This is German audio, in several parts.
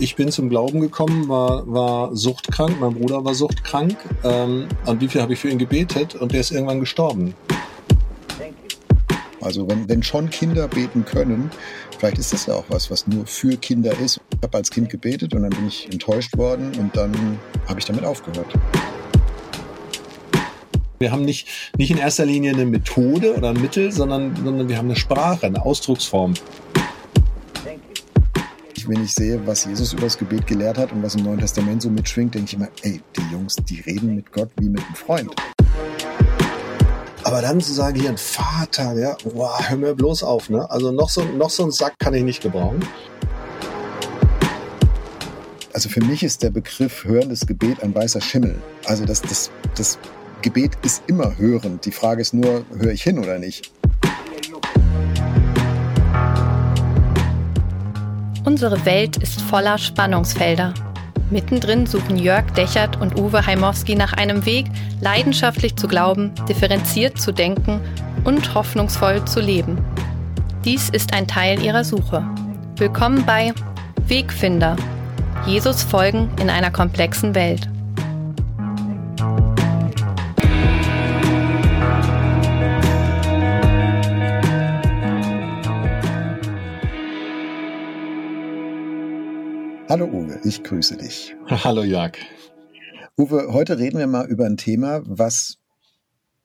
ich bin zum Glauben gekommen, war, war suchtkrank, mein Bruder war suchtkrank. Ähm, an wie viel habe ich für ihn gebetet und der ist irgendwann gestorben. Also wenn, wenn schon Kinder beten können, vielleicht ist das ja auch was, was nur für Kinder ist. Ich habe als Kind gebetet und dann bin ich enttäuscht worden und dann habe ich damit aufgehört. Wir haben nicht, nicht in erster Linie eine Methode oder ein Mittel, sondern, sondern wir haben eine Sprache, eine Ausdrucksform. Wenn ich sehe, was Jesus über das Gebet gelehrt hat und was im Neuen Testament so mitschwingt, denke ich immer, ey, die Jungs, die reden mit Gott wie mit einem Freund. Aber dann zu sagen, hier ein Vater, ja, wow, hör mir bloß auf, ne? Also noch so, noch so einen Sack kann ich nicht gebrauchen. Also für mich ist der Begriff hörendes Gebet ein weißer Schimmel. Also das, das, das Gebet ist immer hörend. Die Frage ist nur, höre ich hin oder nicht? Unsere Welt ist voller Spannungsfelder. Mittendrin suchen Jörg Dechert und Uwe Heimowski nach einem Weg, leidenschaftlich zu glauben, differenziert zu denken und hoffnungsvoll zu leben. Dies ist ein Teil ihrer Suche. Willkommen bei Wegfinder. Jesus folgen in einer komplexen Welt. Hallo Uwe, ich grüße dich. Hallo Jörg. Uwe, heute reden wir mal über ein Thema, was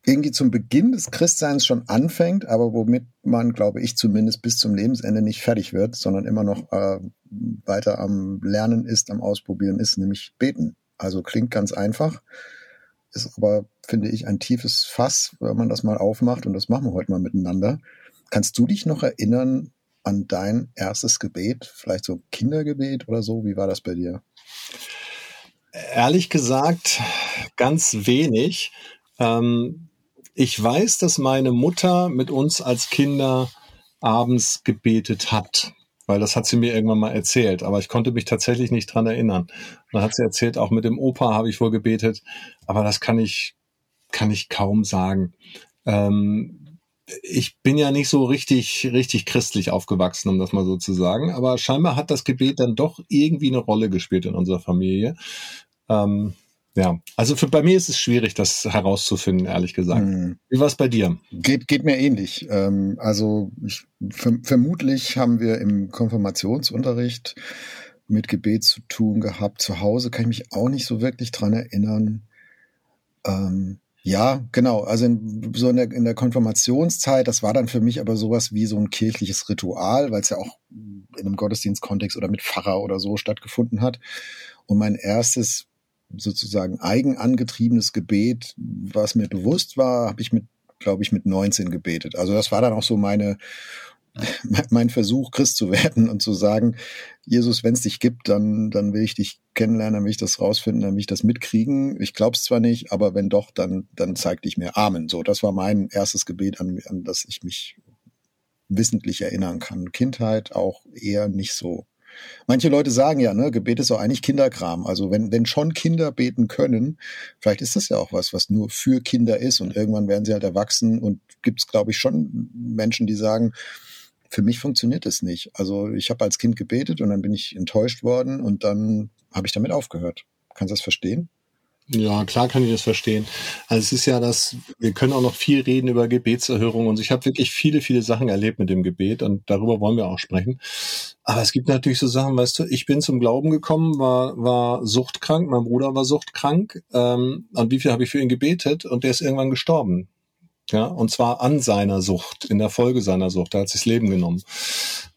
irgendwie zum Beginn des Christseins schon anfängt, aber womit man, glaube ich, zumindest bis zum Lebensende nicht fertig wird, sondern immer noch äh, weiter am Lernen ist, am Ausprobieren ist, nämlich beten. Also klingt ganz einfach, ist aber, finde ich, ein tiefes Fass, wenn man das mal aufmacht und das machen wir heute mal miteinander. Kannst du dich noch erinnern, an dein erstes Gebet? Vielleicht so Kindergebet oder so? Wie war das bei dir? Ehrlich gesagt, ganz wenig. Ähm, ich weiß, dass meine Mutter mit uns als Kinder abends gebetet hat, weil das hat sie mir irgendwann mal erzählt, aber ich konnte mich tatsächlich nicht dran erinnern. dann hat sie erzählt, auch mit dem Opa habe ich wohl gebetet, aber das kann ich, kann ich kaum sagen. Ähm, ich bin ja nicht so richtig, richtig christlich aufgewachsen, um das mal so zu sagen. Aber scheinbar hat das Gebet dann doch irgendwie eine Rolle gespielt in unserer Familie. Ähm, ja, also für, bei mir ist es schwierig, das herauszufinden, ehrlich gesagt. Hm. Wie war es bei dir? Geht, geht mir ähnlich. Ähm, also ich, vermutlich haben wir im Konfirmationsunterricht mit Gebet zu tun gehabt. Zu Hause kann ich mich auch nicht so wirklich dran erinnern. Ähm, ja, genau. Also in, so in der, in der Konfirmationszeit, das war dann für mich aber sowas wie so ein kirchliches Ritual, weil es ja auch in einem Gottesdienstkontext oder mit Pfarrer oder so stattgefunden hat. Und mein erstes sozusagen eigenangetriebenes Gebet, was mir bewusst war, habe ich mit, glaube ich, mit 19 gebetet. Also das war dann auch so meine mein Versuch, Christ zu werden und zu sagen, Jesus, wenn es dich gibt, dann, dann will ich dich kennenlernen, dann will ich das rausfinden, dann will ich das mitkriegen. Ich glaube es zwar nicht, aber wenn doch, dann, dann zeig dich mir Amen. So, das war mein erstes Gebet, an, an das ich mich wissentlich erinnern kann. Kindheit auch eher nicht so. Manche Leute sagen ja, ne, Gebet ist auch eigentlich Kinderkram. Also wenn, wenn schon Kinder beten können, vielleicht ist das ja auch was, was nur für Kinder ist und irgendwann werden sie halt erwachsen und gibt es, glaube ich, schon Menschen, die sagen, für mich funktioniert es nicht. Also ich habe als Kind gebetet und dann bin ich enttäuscht worden und dann habe ich damit aufgehört. Kannst du das verstehen? Ja, klar kann ich das verstehen. Also es ist ja das, wir können auch noch viel reden über Gebetserhörung und ich habe wirklich viele, viele Sachen erlebt mit dem Gebet und darüber wollen wir auch sprechen. Aber es gibt natürlich so Sachen, weißt du, ich bin zum Glauben gekommen, war, war suchtkrank, mein Bruder war suchtkrank. Ähm, an wie viel habe ich für ihn gebetet und der ist irgendwann gestorben. Ja, und zwar an seiner Sucht, in der Folge seiner Sucht. Er hat sich das Leben genommen.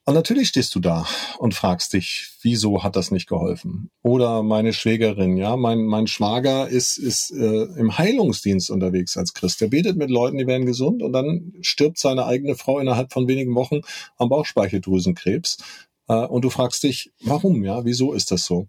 Und natürlich stehst du da und fragst dich, wieso hat das nicht geholfen? Oder meine Schwägerin, ja, mein, mein Schwager ist, ist äh, im Heilungsdienst unterwegs als Christ. Der betet mit Leuten, die werden gesund und dann stirbt seine eigene Frau innerhalb von wenigen Wochen am Bauchspeicheldrüsenkrebs. Äh, und du fragst dich, warum, ja, wieso ist das so?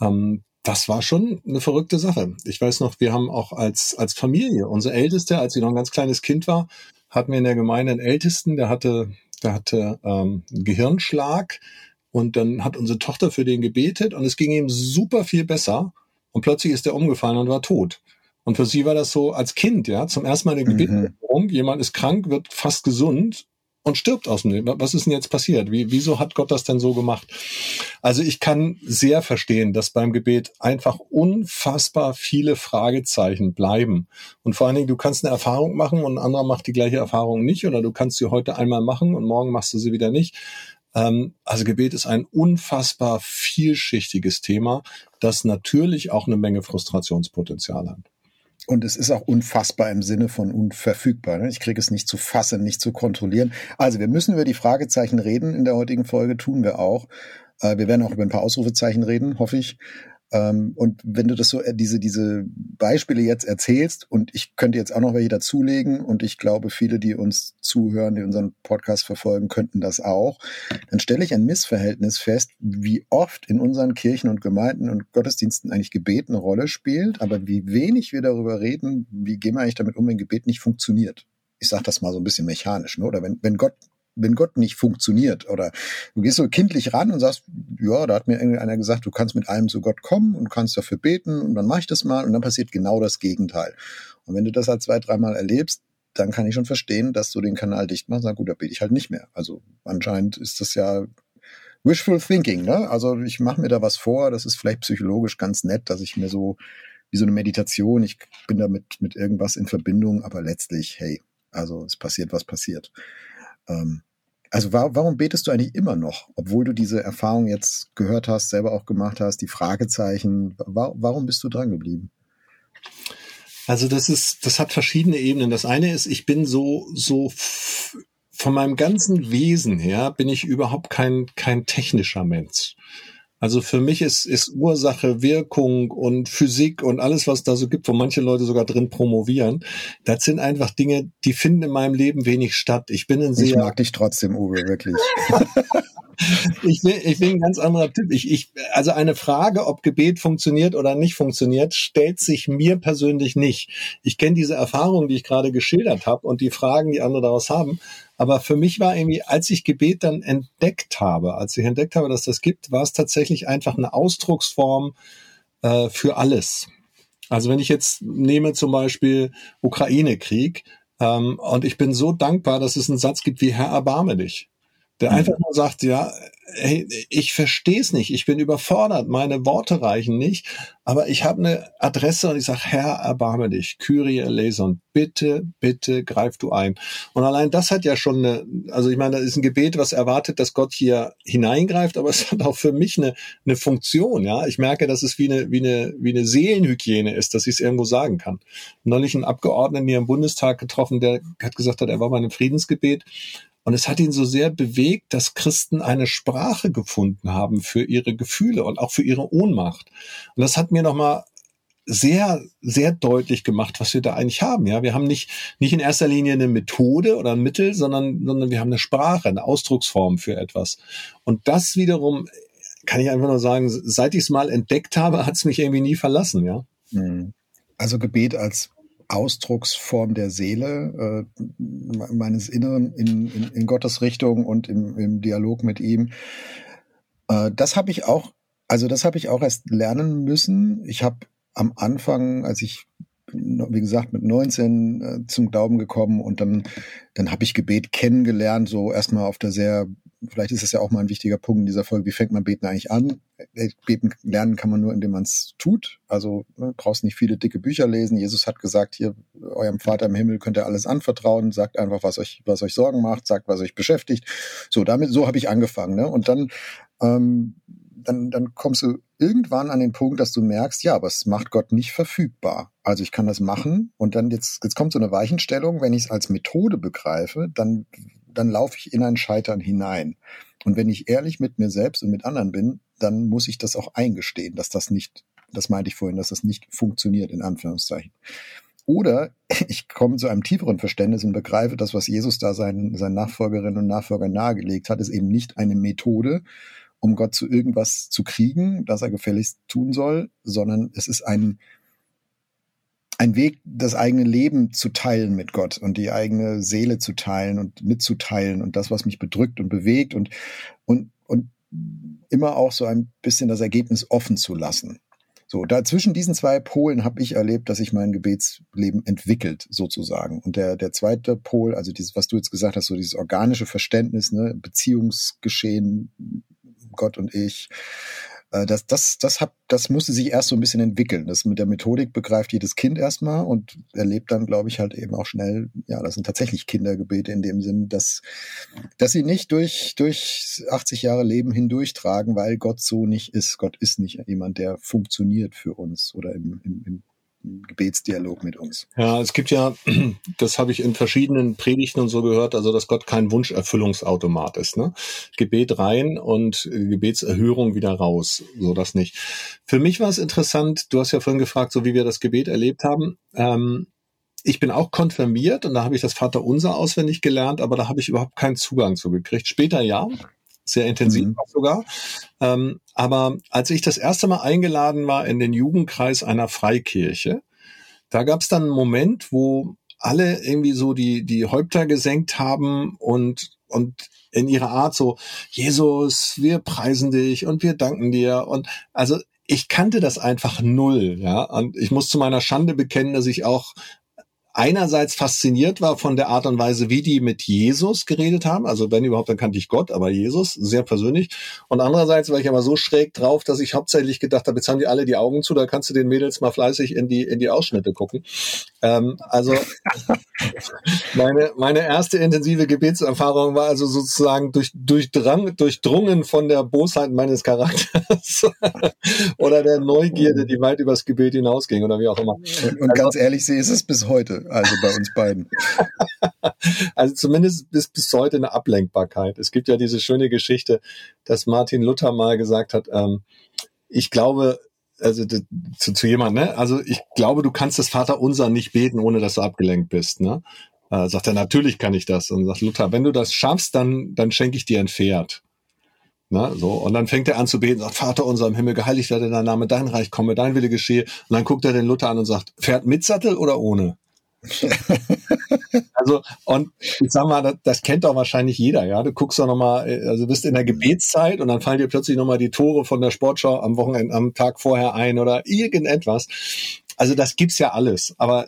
Ähm, das war schon eine verrückte Sache. Ich weiß noch, wir haben auch als, als Familie, unser Ältester, als sie noch ein ganz kleines Kind war, hatten wir in der Gemeinde einen Ältesten, der hatte, der hatte ähm, einen Gehirnschlag und dann hat unsere Tochter für den gebetet und es ging ihm super viel besser und plötzlich ist er umgefallen und war tot. Und für sie war das so als Kind, ja, zum ersten Mal eine Gebetserhörung, mhm. jemand ist krank, wird fast gesund und stirbt aus dem Leben. Was ist denn jetzt passiert? Wie, wieso hat Gott das denn so gemacht? Also ich kann sehr verstehen, dass beim Gebet einfach unfassbar viele Fragezeichen bleiben. Und vor allen Dingen, du kannst eine Erfahrung machen und ein anderer macht die gleiche Erfahrung nicht oder du kannst sie heute einmal machen und morgen machst du sie wieder nicht. Ähm, also Gebet ist ein unfassbar vielschichtiges Thema, das natürlich auch eine Menge Frustrationspotenzial hat. Und es ist auch unfassbar im Sinne von unverfügbar. Ne? Ich kriege es nicht zu fassen, nicht zu kontrollieren. Also wir müssen über die Fragezeichen reden in der heutigen Folge, tun wir auch. Äh, wir werden auch über ein paar Ausrufezeichen reden, hoffe ich. Ähm, und wenn du das so, äh, diese, diese Beispiele jetzt erzählst, und ich könnte jetzt auch noch welche dazulegen, und ich glaube, viele, die uns zuhören, die unseren Podcast verfolgen, könnten das auch, dann stelle ich ein Missverhältnis fest, wie oft in unseren Kirchen und Gemeinden und Gottesdiensten eigentlich Gebet eine Rolle spielt, aber wie wenig wir darüber reden, wie gehen wir eigentlich damit um, wenn Gebet nicht funktioniert. Ich sage das mal so ein bisschen mechanisch, ne? oder wenn, wenn Gott wenn Gott nicht funktioniert oder du gehst so kindlich ran und sagst, ja, da hat mir irgendeiner gesagt, du kannst mit allem zu Gott kommen und kannst dafür beten und dann mache ich das mal und dann passiert genau das Gegenteil. Und wenn du das halt zwei, dreimal erlebst, dann kann ich schon verstehen, dass du den Kanal dicht machst und sagst, gut, da bete ich halt nicht mehr. Also anscheinend ist das ja wishful thinking, ne? Also ich mache mir da was vor, das ist vielleicht psychologisch ganz nett, dass ich mir so wie so eine Meditation, ich bin damit mit irgendwas in Verbindung, aber letztlich, hey, also es passiert, was passiert. Ähm, also war, warum betest du eigentlich immer noch, obwohl du diese Erfahrung jetzt gehört hast, selber auch gemacht hast, die Fragezeichen? War, warum bist du dran geblieben? Also das ist, das hat verschiedene Ebenen. Das eine ist, ich bin so, so von meinem ganzen Wesen her bin ich überhaupt kein, kein technischer Mensch. Also für mich ist, ist Ursache, Wirkung und Physik und alles, was da so gibt, wo manche Leute sogar drin promovieren, das sind einfach Dinge, die finden in meinem Leben wenig statt. Ich bin ein sehr... Ich mag dich trotzdem, Uwe, wirklich. ich, will, ich will ein ganz anderer Tipp. Ich, ich, also eine Frage, ob Gebet funktioniert oder nicht funktioniert, stellt sich mir persönlich nicht. Ich kenne diese Erfahrung, die ich gerade geschildert habe und die Fragen, die andere daraus haben. Aber für mich war irgendwie, als ich Gebet dann entdeckt habe, als ich entdeckt habe, dass das gibt, war es tatsächlich einfach eine Ausdrucksform äh, für alles. Also wenn ich jetzt nehme zum Beispiel Ukraine-Krieg, ähm, und ich bin so dankbar, dass es einen Satz gibt wie Herr, erbarme dich der mhm. einfach nur sagt, ja, hey, ich verstehe es nicht, ich bin überfordert, meine Worte reichen nicht, aber ich habe eine Adresse und ich sage, Herr, erbarme dich, Kyrie eleison, bitte, bitte greif du ein. Und allein das hat ja schon eine, also ich meine, das ist ein Gebet, was erwartet, dass Gott hier hineingreift, aber es hat auch für mich eine, eine Funktion, ja. Ich merke, dass es wie eine, wie eine, wie eine Seelenhygiene ist, dass ich es irgendwo sagen kann. Neulich einen Abgeordneten hier im Bundestag getroffen, der hat gesagt hat, er war bei einem Friedensgebet und es hat ihn so sehr bewegt, dass Christen eine Sprache gefunden haben für ihre Gefühle und auch für ihre Ohnmacht. Und das hat mir nochmal sehr, sehr deutlich gemacht, was wir da eigentlich haben. Ja, wir haben nicht, nicht in erster Linie eine Methode oder ein Mittel, sondern, sondern wir haben eine Sprache, eine Ausdrucksform für etwas. Und das wiederum kann ich einfach nur sagen, seit ich es mal entdeckt habe, hat es mich irgendwie nie verlassen, ja. Hm. Also Gebet als Ausdrucksform der Seele, äh, meines Inneren in, in, in, Gottes Richtung und im, im Dialog mit ihm. Äh, das habe ich auch, also das habe ich auch erst lernen müssen. Ich habe am Anfang, als ich wie gesagt, mit 19 äh, zum Glauben gekommen und dann, dann habe ich Gebet kennengelernt, so erstmal auf der sehr vielleicht ist es ja auch mal ein wichtiger Punkt in dieser Folge, wie fängt man Beten eigentlich an? Äh, beten lernen kann man nur, indem man es tut. Also ne, brauchst nicht viele dicke Bücher lesen. Jesus hat gesagt, hier, eurem Vater im Himmel könnt ihr alles anvertrauen, sagt einfach, was euch, was euch Sorgen macht, sagt, was euch beschäftigt. So, damit, so habe ich angefangen. Ne? Und dann, ähm, dann, dann kommst du irgendwann an den Punkt, dass du merkst, ja, aber es macht Gott nicht verfügbar. Also ich kann das machen und dann jetzt, jetzt kommt so eine Weichenstellung, wenn ich es als Methode begreife, dann dann laufe ich in ein Scheitern hinein. Und wenn ich ehrlich mit mir selbst und mit anderen bin, dann muss ich das auch eingestehen, dass das nicht, das meinte ich vorhin, dass das nicht funktioniert, in Anführungszeichen. Oder ich komme zu einem tieferen Verständnis und begreife, dass was Jesus da seinen, seinen Nachfolgerinnen und Nachfolgern nahegelegt hat, ist eben nicht eine Methode, um Gott zu irgendwas zu kriegen, das er gefälligst tun soll, sondern es ist ein, ein Weg, das eigene Leben zu teilen mit Gott und die eigene Seele zu teilen und mitzuteilen und das, was mich bedrückt und bewegt und, und, und immer auch so ein bisschen das Ergebnis offen zu lassen. So, da zwischen diesen zwei Polen habe ich erlebt, dass sich mein Gebetsleben entwickelt, sozusagen. Und der, der zweite Pol, also dieses, was du jetzt gesagt hast, so dieses organische Verständnis, ne, Beziehungsgeschehen, Gott und ich, das, das, das, hat, das musste sich erst so ein bisschen entwickeln. Das mit der Methodik begreift jedes Kind erstmal und erlebt dann, glaube ich, halt eben auch schnell, ja, das sind tatsächlich Kindergebete in dem Sinn, dass, dass sie nicht durch, durch 80 Jahre Leben hindurchtragen, weil Gott so nicht ist. Gott ist nicht jemand, der funktioniert für uns oder im, im, im Gebetsdialog mit uns. Ja, es gibt ja, das habe ich in verschiedenen Predigten und so gehört, also dass Gott kein Wunscherfüllungsautomat ist. Ne? Gebet rein und Gebetserhörung wieder raus, so das nicht. Für mich war es interessant, du hast ja vorhin gefragt, so wie wir das Gebet erlebt haben. Ähm, ich bin auch konfirmiert und da habe ich das Vaterunser auswendig gelernt, aber da habe ich überhaupt keinen Zugang zu gekriegt. Später ja, sehr intensiv mhm. sogar. Ähm, aber als ich das erste Mal eingeladen war in den Jugendkreis einer Freikirche, da gab es dann einen Moment, wo alle irgendwie so die, die Häupter gesenkt haben und, und in ihrer Art so, Jesus, wir preisen dich und wir danken dir. Und also ich kannte das einfach null, ja. Und ich muss zu meiner Schande bekennen, dass ich auch einerseits fasziniert war von der Art und Weise, wie die mit Jesus geredet haben. Also wenn überhaupt, dann kannte ich Gott, aber Jesus sehr persönlich. Und andererseits war ich aber so schräg drauf, dass ich hauptsächlich gedacht habe, jetzt haben die alle die Augen zu, da kannst du den Mädels mal fleißig in die in die Ausschnitte gucken. Ähm, also meine meine erste intensive Gebetserfahrung war also sozusagen durch durchdrang, durchdrungen von der Bosheit meines Charakters oder der Neugierde, die weit übers Gebet hinausging oder wie auch immer. Und, und also, ganz ehrlich, sie ist es bis heute also bei uns beiden. also zumindest ist bis heute eine Ablenkbarkeit. Es gibt ja diese schöne Geschichte, dass Martin Luther mal gesagt hat, ähm, ich glaube, also zu, zu jemand, ne? Also ich glaube, du kannst das Vaterunser nicht beten, ohne dass du abgelenkt bist, ne? Äh, sagt er, natürlich kann ich das. Und sagt Luther, wenn du das schaffst, dann, dann schenke ich dir ein Pferd. Na, so. Und dann fängt er an zu beten, sagt, Vater unser im Himmel, geheiligt werde dein Name, dein Reich komme, dein Wille geschehe. Und dann guckt er den Luther an und sagt, Pferd mit Sattel oder ohne? also, und ich sag mal, das, das, kennt doch wahrscheinlich jeder, ja. Du guckst doch nochmal, also bist in der Gebetszeit und dann fallen dir plötzlich nochmal die Tore von der Sportschau am Wochenende, am Tag vorher ein oder irgendetwas. Also das gibt's ja alles. Aber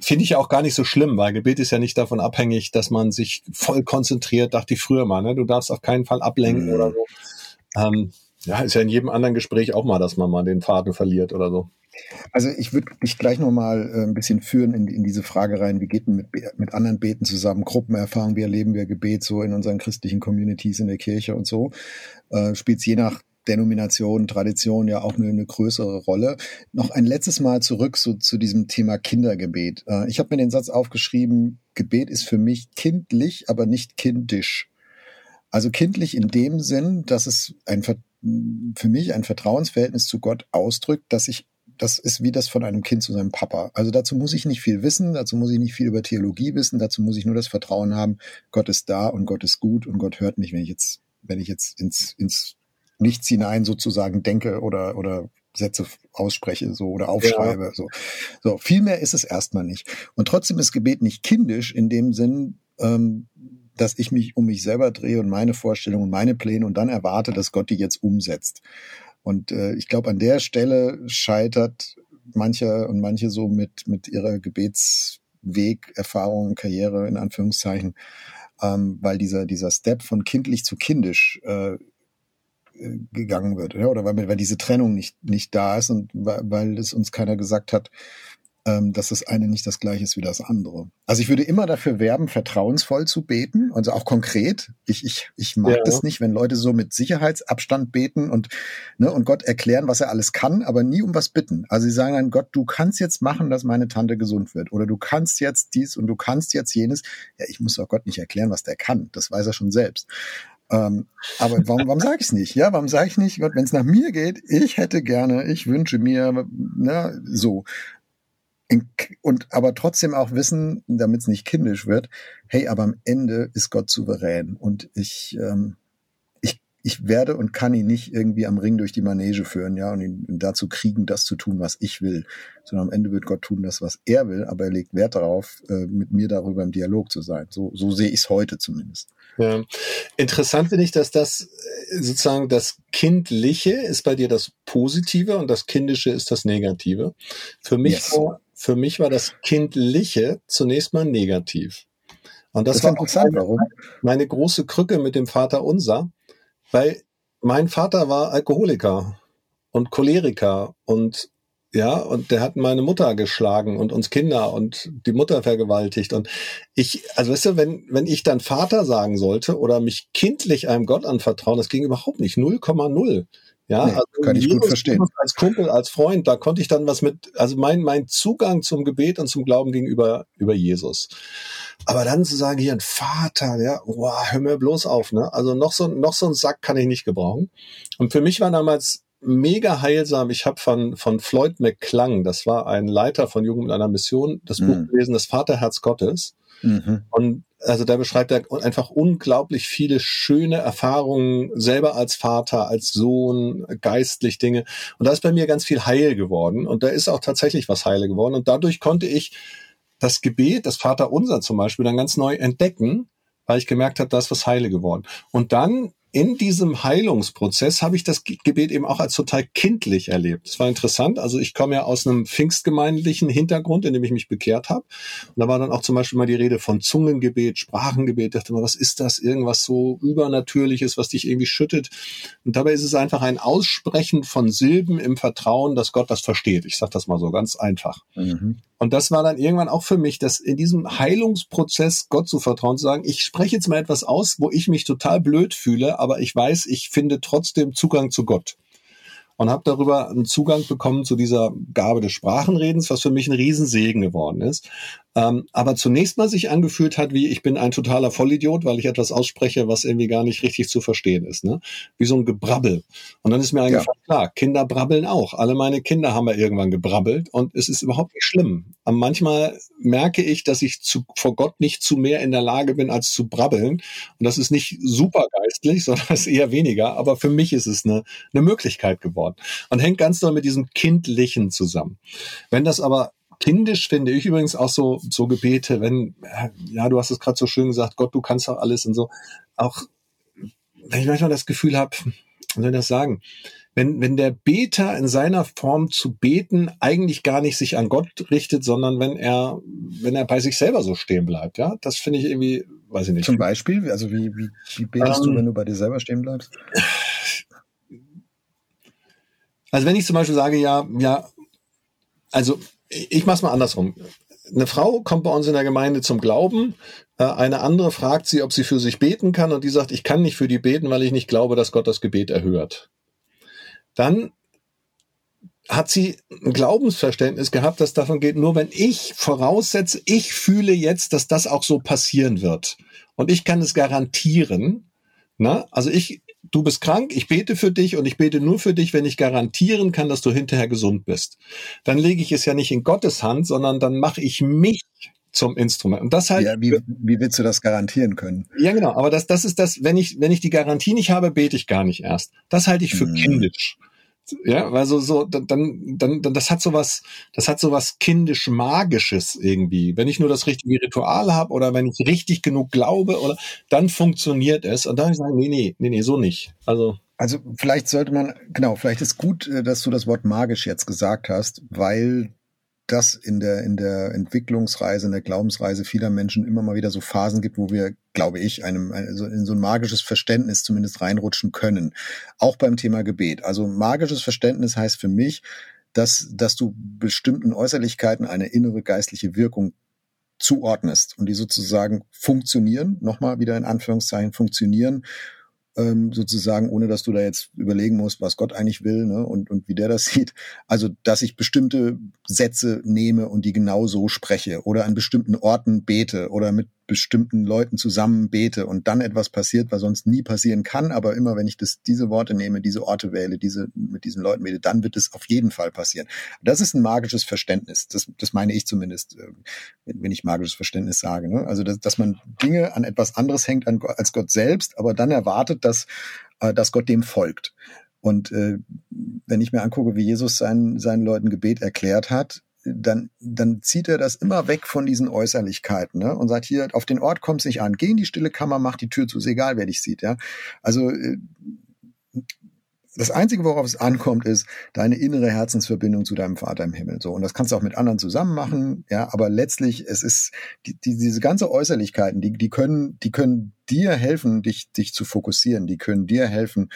finde ich ja auch gar nicht so schlimm, weil Gebet ist ja nicht davon abhängig, dass man sich voll konzentriert, dachte ich früher mal, ne? Du darfst auf keinen Fall ablenken mhm. oder so. Ähm, ja, ist ja in jedem anderen Gespräch auch mal, dass man mal den Faden verliert oder so. Also ich würde dich gleich nochmal äh, ein bisschen führen in, in diese Frage rein, wie geht denn mit, mit anderen Beten zusammen, Gruppenerfahrung, wie erleben wir Gebet so in unseren christlichen Communities in der Kirche und so. Äh, Spielt je nach Denomination, Tradition ja auch eine, eine, größere Rolle. Noch ein letztes Mal zurück so, zu diesem Thema Kindergebet. Äh, ich habe mir den Satz aufgeschrieben, Gebet ist für mich kindlich, aber nicht kindisch. Also kindlich in dem Sinn, dass es ein, für mich ein Vertrauensverhältnis zu Gott ausdrückt, dass ich das ist wie das von einem Kind zu seinem Papa. Also dazu muss ich nicht viel wissen, dazu muss ich nicht viel über Theologie wissen, dazu muss ich nur das Vertrauen haben, Gott ist da und Gott ist gut und Gott hört mich, wenn ich jetzt, wenn ich jetzt ins, ins Nichts hinein sozusagen denke oder, oder Sätze ausspreche so oder aufschreibe. Ja. So. so, viel mehr ist es erstmal nicht. Und trotzdem ist Gebet nicht kindisch in dem Sinn, ähm, dass ich mich um mich selber drehe und meine Vorstellungen und meine Pläne und dann erwarte, dass Gott die jetzt umsetzt. Und äh, ich glaube, an der Stelle scheitert mancher und manche so mit, mit ihrer Gebetsweg, Erfahrung, Karriere in Anführungszeichen, ähm, weil dieser, dieser Step von kindlich zu kindisch äh, gegangen wird, oder weil, weil diese Trennung nicht, nicht da ist und weil, weil es uns keiner gesagt hat, dass das eine nicht das gleiche ist wie das andere. Also ich würde immer dafür werben, vertrauensvoll zu beten, also auch konkret. Ich, ich, ich mag ja. das nicht, wenn Leute so mit Sicherheitsabstand beten und, ne, und Gott erklären, was er alles kann, aber nie um was bitten. Also sie sagen dann, Gott, du kannst jetzt machen, dass meine Tante gesund wird. Oder du kannst jetzt dies und du kannst jetzt jenes. Ja, ich muss doch Gott nicht erklären, was der kann. Das weiß er schon selbst. Ähm, aber warum, warum sage ich es nicht? Ja, warum sage ich nicht, Gott, wenn es nach mir geht, ich hätte gerne, ich wünsche mir, ne, so und aber trotzdem auch wissen, damit es nicht kindisch wird, hey, aber am Ende ist Gott souverän und ich, ähm, ich, ich werde und kann ihn nicht irgendwie am Ring durch die Manege führen, ja, und ihn dazu kriegen, das zu tun, was ich will, sondern am Ende wird Gott tun, das, was er will, aber er legt Wert darauf, äh, mit mir darüber im Dialog zu sein. So, so sehe ich es heute zumindest. Ja. Interessant finde ich, dass das äh, sozusagen das Kindliche ist bei dir das Positive und das Kindische ist das Negative. Für mich, yes. war, für mich war das Kindliche zunächst mal negativ. Und das, das war interessant, meine, warum? meine große Krücke mit dem Vater Unser, weil mein Vater war Alkoholiker und Choleriker und ja, und der hat meine Mutter geschlagen und uns Kinder und die Mutter vergewaltigt. Und ich, also weißt du, wenn, wenn ich dann Vater sagen sollte oder mich kindlich einem Gott anvertrauen, das ging überhaupt nicht. 0,0. Ja, nee, also kann ich gut verstehen. Als Kumpel, als Freund, da konnte ich dann was mit, also mein, mein Zugang zum Gebet und zum Glauben gegenüber über Jesus. Aber dann zu sagen, hier ein Vater, ja, wow, hör mir bloß auf, ne? Also noch so, noch so ein Sack kann ich nicht gebrauchen. Und für mich war damals mega heilsam. Ich habe von, von Floyd McClung, das war ein Leiter von Jugend mit einer Mission, das mhm. Buch gelesen, das Vaterherz Gottes. Mhm. Und also da beschreibt er einfach unglaublich viele schöne Erfahrungen selber als Vater, als Sohn, geistlich Dinge. Und da ist bei mir ganz viel heil geworden. Und da ist auch tatsächlich was heile geworden. Und dadurch konnte ich das Gebet, das Vaterunser zum Beispiel, dann ganz neu entdecken, weil ich gemerkt habe, da ist was heile geworden. Und dann in diesem Heilungsprozess habe ich das Gebet eben auch als total kindlich erlebt. Das war interessant. Also ich komme ja aus einem pfingstgemeindlichen Hintergrund, in dem ich mich bekehrt habe. Und da war dann auch zum Beispiel mal die Rede von Zungengebet, Sprachengebet. Ich dachte mal, was ist das? Irgendwas so Übernatürliches, was dich irgendwie schüttet. Und dabei ist es einfach ein Aussprechen von Silben im Vertrauen, dass Gott das versteht. Ich sage das mal so ganz einfach. Mhm. Und das war dann irgendwann auch für mich, dass in diesem Heilungsprozess Gott zu vertrauen, zu sagen, ich spreche jetzt mal etwas aus, wo ich mich total blöd fühle, aber ich weiß, ich finde trotzdem Zugang zu Gott und habe darüber einen Zugang bekommen zu dieser Gabe des Sprachenredens, was für mich ein Riesensegen geworden ist. Ähm, aber zunächst mal sich angefühlt hat, wie ich bin ein totaler Vollidiot, weil ich etwas ausspreche, was irgendwie gar nicht richtig zu verstehen ist. Ne? Wie so ein Gebrabbel. Und dann ist mir eingefallen, ja. klar, Kinder brabbeln auch. Alle meine Kinder haben ja irgendwann gebrabbelt und es ist überhaupt nicht schlimm. Aber manchmal merke ich, dass ich zu, vor Gott nicht zu mehr in der Lage bin, als zu brabbeln. Und das ist nicht super geistlich, sondern ist eher weniger. Aber für mich ist es eine, eine Möglichkeit geworden. Und hängt ganz doll mit diesem Kindlichen zusammen. Wenn das aber kindisch finde ich übrigens auch so, so Gebete, wenn, ja, du hast es gerade so schön gesagt, Gott, du kannst doch alles und so. Auch wenn ich manchmal das Gefühl habe, wie soll ich das sagen? Wenn, wenn der Beter in seiner Form zu beten eigentlich gar nicht sich an Gott richtet, sondern wenn er, wenn er bei sich selber so stehen bleibt, ja, das finde ich irgendwie, weiß ich nicht. Zum Beispiel, also wie, wie, wie betest ähm, du, wenn du bei dir selber stehen bleibst? Also wenn ich zum Beispiel sage, ja, ja, also ich mach's mal andersrum. Eine Frau kommt bei uns in der Gemeinde zum Glauben. Äh, eine andere fragt sie, ob sie für sich beten kann und die sagt, ich kann nicht für die beten, weil ich nicht glaube, dass Gott das Gebet erhört. Dann hat sie ein Glaubensverständnis gehabt, das davon geht, nur wenn ich voraussetze, ich fühle jetzt, dass das auch so passieren wird. Und ich kann es garantieren. Na, also ich, du bist krank, ich bete für dich und ich bete nur für dich, wenn ich garantieren kann, dass du hinterher gesund bist. Dann lege ich es ja nicht in Gottes Hand, sondern dann mache ich mich zum Instrument. Und das halt. Ja, wie, wie willst du das garantieren können? Ja, genau. Aber das, das ist das, wenn ich, wenn ich die Garantie nicht habe, bete ich gar nicht erst. Das halte ich für mhm. kindisch. Ja, also so, dann, dann, dann, das hat so was, das hat so was kindisch Magisches irgendwie. Wenn ich nur das richtige Ritual habe oder wenn ich richtig genug glaube oder, dann funktioniert es. Und dann sagen, nee, nee, nee, nee, so nicht. Also. Also vielleicht sollte man, genau, vielleicht ist gut, äh, dass du das Wort magisch jetzt gesagt hast, weil das in der, in der Entwicklungsreise, in der Glaubensreise vieler Menschen immer mal wieder so Phasen gibt, wo wir, glaube ich, einem, also in so ein magisches Verständnis zumindest reinrutschen können. Auch beim Thema Gebet. Also magisches Verständnis heißt für mich, dass, dass du bestimmten Äußerlichkeiten eine innere geistliche Wirkung zuordnest und die sozusagen funktionieren, nochmal wieder in Anführungszeichen funktionieren ähm, sozusagen, ohne dass du da jetzt überlegen musst, was Gott eigentlich will ne, und, und wie der das sieht. Also, dass ich bestimmte Sätze nehme und die genau so spreche oder an bestimmten Orten bete oder mit bestimmten Leuten zusammen bete und dann etwas passiert, was sonst nie passieren kann, aber immer wenn ich das, diese Worte nehme, diese Orte wähle, diese, mit diesen Leuten bete, dann wird es auf jeden Fall passieren. Das ist ein magisches Verständnis. Das, das meine ich zumindest, äh, wenn ich magisches Verständnis sage. Ne? Also, dass, dass man Dinge an etwas anderes hängt als Gott selbst, aber dann erwartet, dass, äh, dass Gott dem folgt. Und äh, wenn ich mir angucke, wie Jesus seinen, seinen Leuten Gebet erklärt hat, dann, dann zieht er das immer weg von diesen Äußerlichkeiten ne? und sagt hier, auf den Ort kommt's nicht an, geh in die stille Kammer, mach die Tür zu, ist egal, wer dich sieht. Ja? Also äh, das Einzige, worauf es ankommt, ist deine innere Herzensverbindung zu deinem Vater im Himmel. So und das kannst du auch mit anderen zusammen machen, ja. Aber letztlich, es ist die, die, diese ganze Äußerlichkeiten, die die können, die können dir helfen, dich dich zu fokussieren. Die können dir helfen,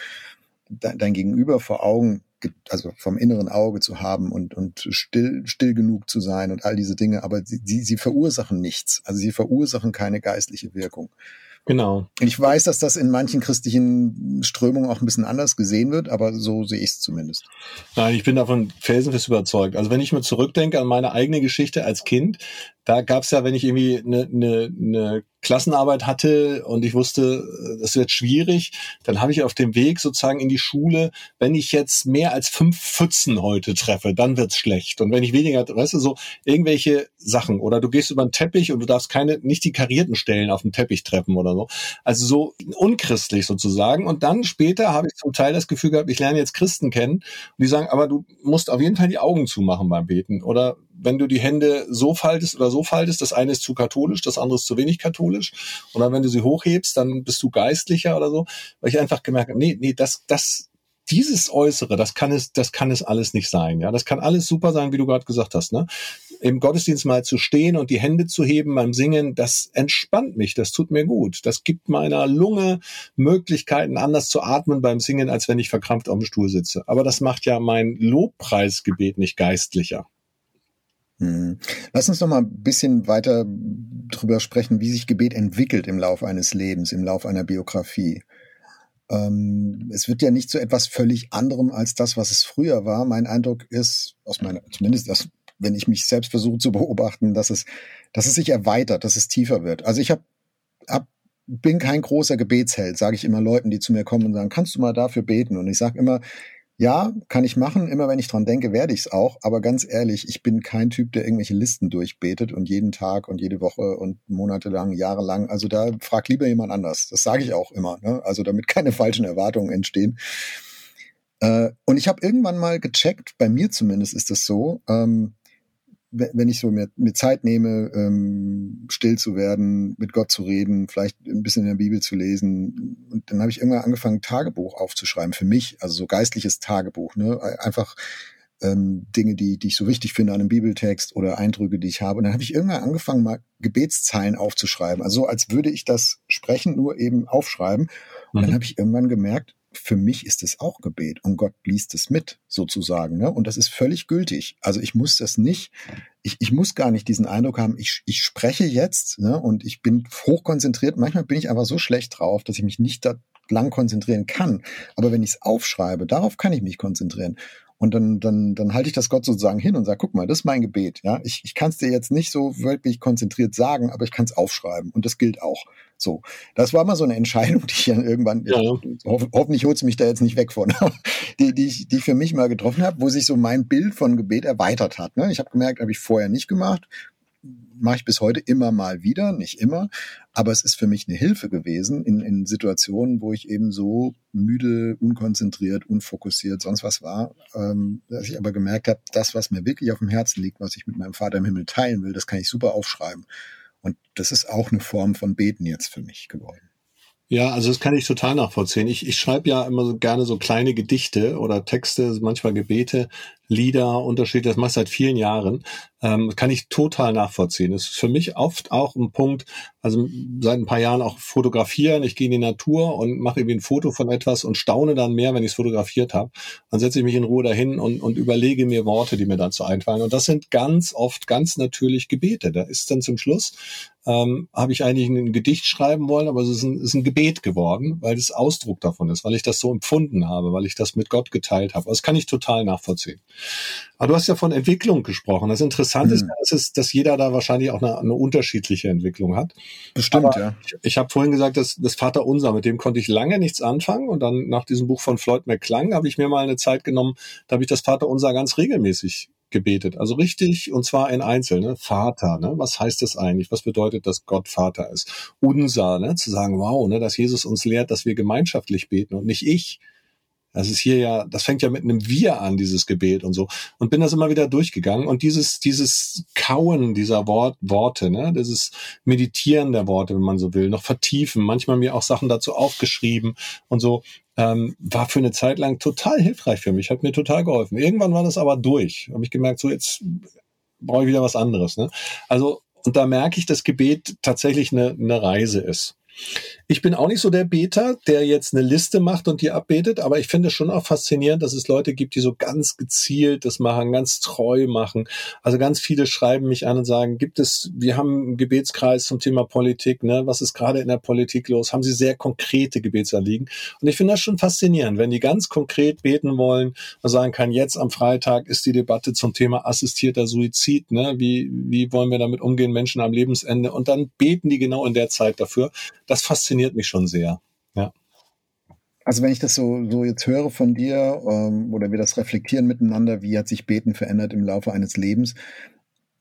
dein, Gegenüber vor Augen also vom inneren Auge zu haben und, und still, still genug zu sein und all diese Dinge, aber sie, sie, sie verursachen nichts. Also sie verursachen keine geistliche Wirkung. Genau. Ich weiß, dass das in manchen christlichen Strömungen auch ein bisschen anders gesehen wird, aber so sehe ich es zumindest. Nein, ich bin davon felsenfest überzeugt. Also wenn ich mir zurückdenke an meine eigene Geschichte als Kind, da gab es ja, wenn ich irgendwie eine, eine, eine Klassenarbeit hatte und ich wusste, das wird schwierig, dann habe ich auf dem Weg sozusagen in die Schule, wenn ich jetzt mehr als fünf Pfützen heute treffe, dann wird's schlecht. Und wenn ich weniger, weißt du, so irgendwelche Sachen oder du gehst über den Teppich und du darfst keine, nicht die karierten Stellen auf dem Teppich treffen oder so. Also so unchristlich sozusagen. Und dann später habe ich zum Teil das Gefühl gehabt, ich lerne jetzt Christen kennen und die sagen, aber du musst auf jeden Fall die Augen zumachen beim Beten oder wenn du die Hände so faltest oder so faltest, das eine ist zu katholisch, das andere ist zu wenig katholisch. Und dann, wenn du sie hochhebst, dann bist du geistlicher oder so. Weil ich einfach gemerkt habe, nee, nee, das, das, dieses Äußere, das kann es, das kann es alles nicht sein. Ja, das kann alles super sein, wie du gerade gesagt hast. Ne? Im Gottesdienst mal zu stehen und die Hände zu heben beim Singen, das entspannt mich, das tut mir gut. Das gibt meiner Lunge Möglichkeiten, anders zu atmen beim Singen, als wenn ich verkrampft auf dem Stuhl sitze. Aber das macht ja mein Lobpreisgebet nicht geistlicher. Hm. Lass uns noch mal ein bisschen weiter drüber sprechen, wie sich Gebet entwickelt im Laufe eines Lebens, im Laufe einer Biografie. Ähm, es wird ja nicht zu etwas völlig anderem als das, was es früher war. Mein Eindruck ist, aus meiner, zumindest das, wenn ich mich selbst versuche zu beobachten, dass es, dass es sich erweitert, dass es tiefer wird. Also ich habe hab, bin kein großer Gebetsheld, sage ich immer Leuten, die zu mir kommen und sagen, kannst du mal dafür beten? Und ich sage immer, ja, kann ich machen. Immer wenn ich dran denke, werde ich es auch. Aber ganz ehrlich, ich bin kein Typ, der irgendwelche Listen durchbetet und jeden Tag und jede Woche und monatelang, jahrelang. Also da frag lieber jemand anders. Das sage ich auch immer. Ne? Also damit keine falschen Erwartungen entstehen. Äh, und ich habe irgendwann mal gecheckt, bei mir zumindest ist es so, ähm, wenn ich so mir, mir Zeit nehme, ähm, still zu werden, mit Gott zu reden, vielleicht ein bisschen in der Bibel zu lesen. Und dann habe ich irgendwann angefangen, Tagebuch aufzuschreiben für mich, also so geistliches Tagebuch, ne? Einfach ähm, Dinge, die, die ich so wichtig finde an einem Bibeltext oder Eindrücke, die ich habe. Und dann habe ich irgendwann angefangen, mal Gebetszeilen aufzuschreiben. Also so, als würde ich das sprechen, nur eben aufschreiben. Und mhm. dann habe ich irgendwann gemerkt, für mich ist es auch Gebet und Gott liest es mit, sozusagen. Ne? Und das ist völlig gültig. Also ich muss das nicht, ich, ich muss gar nicht diesen Eindruck haben, ich, ich spreche jetzt ne? und ich bin hochkonzentriert. Manchmal bin ich einfach so schlecht drauf, dass ich mich nicht da lang konzentrieren kann. Aber wenn ich es aufschreibe, darauf kann ich mich konzentrieren. Und dann, dann, dann halte ich das Gott sozusagen hin und sage, guck mal, das ist mein Gebet. Ja, ich, ich kann es dir jetzt nicht so wirklich konzentriert sagen, aber ich kann es aufschreiben und das gilt auch. So, das war mal so eine Entscheidung, die ich dann irgendwann, ja. hoff, hoffentlich holt mich da jetzt nicht weg von, die, die, ich, die ich für mich mal getroffen habe, wo sich so mein Bild von Gebet erweitert hat. Ne? Ich habe gemerkt, habe ich vorher nicht gemacht, mache ich bis heute immer mal wieder, nicht immer, aber es ist für mich eine Hilfe gewesen in, in Situationen, wo ich eben so müde, unkonzentriert, unfokussiert, sonst was war, ähm, dass ich aber gemerkt habe, das, was mir wirklich auf dem Herzen liegt, was ich mit meinem Vater im Himmel teilen will, das kann ich super aufschreiben. Und das ist auch eine Form von Beten jetzt für mich geworden. Ja, also das kann ich total nachvollziehen. Ich, ich schreibe ja immer so gerne so kleine Gedichte oder Texte, manchmal Gebete, Lieder, Unterschiede, das mache ich seit vielen Jahren. Ähm, kann ich total nachvollziehen. Das ist für mich oft auch ein Punkt, also seit ein paar Jahren auch fotografieren. Ich gehe in die Natur und mache irgendwie ein Foto von etwas und staune dann mehr, wenn ich es fotografiert habe. Dann setze ich mich in Ruhe dahin und, und überlege mir Worte, die mir dazu einfallen. Und das sind ganz oft ganz natürlich Gebete. Da ist dann zum Schluss ähm, habe ich eigentlich ein Gedicht schreiben wollen, aber es ist ein, ist ein Gebet geworden, weil es Ausdruck davon ist, weil ich das so empfunden habe, weil ich das mit Gott geteilt habe. Das kann ich total nachvollziehen. Aber du hast ja von Entwicklung gesprochen. Das Interessante mhm. ist, ist, dass jeder da wahrscheinlich auch eine, eine unterschiedliche Entwicklung hat. Bestimmt, Aber ja. Ich, ich habe vorhin gesagt, dass das Vater Unser, mit dem konnte ich lange nichts anfangen. Und dann nach diesem Buch von Floyd McClung habe ich mir mal eine Zeit genommen, da habe ich das Vater Unser ganz regelmäßig gebetet. Also richtig, und zwar in Einzel, ne? Vater, ne? Was heißt das eigentlich? Was bedeutet, dass Gott Vater ist? Unser, ne? Zu sagen, wow, ne? Dass Jesus uns lehrt, dass wir gemeinschaftlich beten und nicht ich. Das ist hier ja, das fängt ja mit einem Wir an, dieses Gebet und so. Und bin das immer wieder durchgegangen. Und dieses, dieses Kauen dieser Wort, Worte, ne, dieses Meditieren der Worte, wenn man so will, noch vertiefen, manchmal mir auch Sachen dazu aufgeschrieben und so, ähm, war für eine Zeit lang total hilfreich für mich, hat mir total geholfen. Irgendwann war das aber durch. Habe ich gemerkt, so jetzt brauche ich wieder was anderes. Ne? Also, und da merke ich, dass Gebet tatsächlich eine, eine Reise ist. Ich bin auch nicht so der Beter, der jetzt eine Liste macht und die abbetet, aber ich finde es schon auch faszinierend, dass es Leute gibt, die so ganz gezielt das machen, ganz treu machen. Also ganz viele schreiben mich an und sagen, gibt es, wir haben einen Gebetskreis zum Thema Politik, ne? Was ist gerade in der Politik los? Haben sie sehr konkrete Gebetsanliegen? Und ich finde das schon faszinierend, wenn die ganz konkret beten wollen und sagen kann, jetzt am Freitag ist die Debatte zum Thema assistierter Suizid, ne? Wie, wie wollen wir damit umgehen, Menschen am Lebensende? Und dann beten die genau in der Zeit dafür. Das fasziniert fasziniert mich schon sehr. Ja. Also wenn ich das so, so jetzt höre von dir ähm, oder wir das reflektieren miteinander, wie hat sich Beten verändert im Laufe eines Lebens,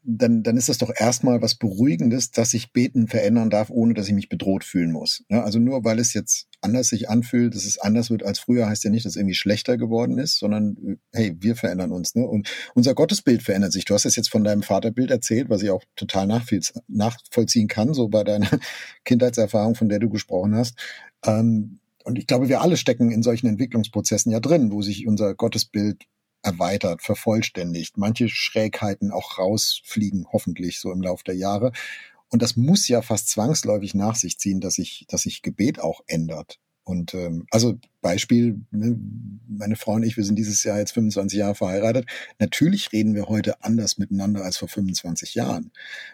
dann, dann ist das doch erstmal was Beruhigendes, dass ich Beten verändern darf, ohne dass ich mich bedroht fühlen muss. Ja, also nur weil es jetzt anders sich anfühlt, dass es anders wird als früher, heißt ja nicht, dass es irgendwie schlechter geworden ist, sondern hey, wir verändern uns. Ne? Und unser Gottesbild verändert sich. Du hast es jetzt von deinem Vaterbild erzählt, was ich auch total nachvollziehen kann, so bei deiner Kindheitserfahrung, von der du gesprochen hast. Ähm, und ich glaube, wir alle stecken in solchen Entwicklungsprozessen ja drin, wo sich unser Gottesbild erweitert, vervollständigt, manche Schrägheiten auch rausfliegen, hoffentlich so im Lauf der Jahre. Und das muss ja fast zwangsläufig nach sich ziehen, dass sich, dass sich Gebet auch ändert. Und ähm, also Beispiel, ne, meine Frau und ich, wir sind dieses Jahr jetzt 25 Jahre verheiratet. Natürlich reden wir heute anders miteinander als vor 25 Jahren.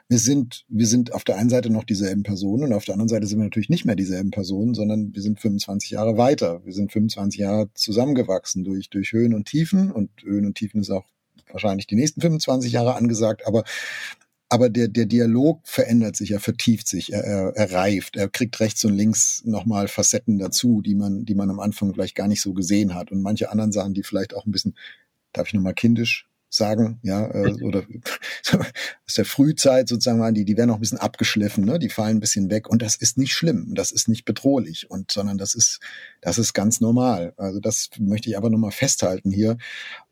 Wir sind, wir sind auf der einen Seite noch dieselben Personen und auf der anderen Seite sind wir natürlich nicht mehr dieselben Personen, sondern wir sind 25 Jahre weiter. Wir sind 25 Jahre zusammengewachsen durch, durch Höhen und Tiefen und Höhen und Tiefen ist auch wahrscheinlich die nächsten 25 Jahre angesagt, aber aber der, der Dialog verändert sich, er vertieft sich, er, er, er reift, er kriegt rechts und links nochmal Facetten dazu, die man, die man am Anfang vielleicht gar nicht so gesehen hat. Und manche anderen Sachen, die vielleicht auch ein bisschen, darf ich nochmal kindisch sagen, ja, äh, oder aus der Frühzeit sozusagen, die, die werden auch ein bisschen abgeschliffen, ne? die fallen ein bisschen weg und das ist nicht schlimm, das ist nicht bedrohlich und sondern das ist, das ist ganz normal. Also das möchte ich aber nochmal festhalten hier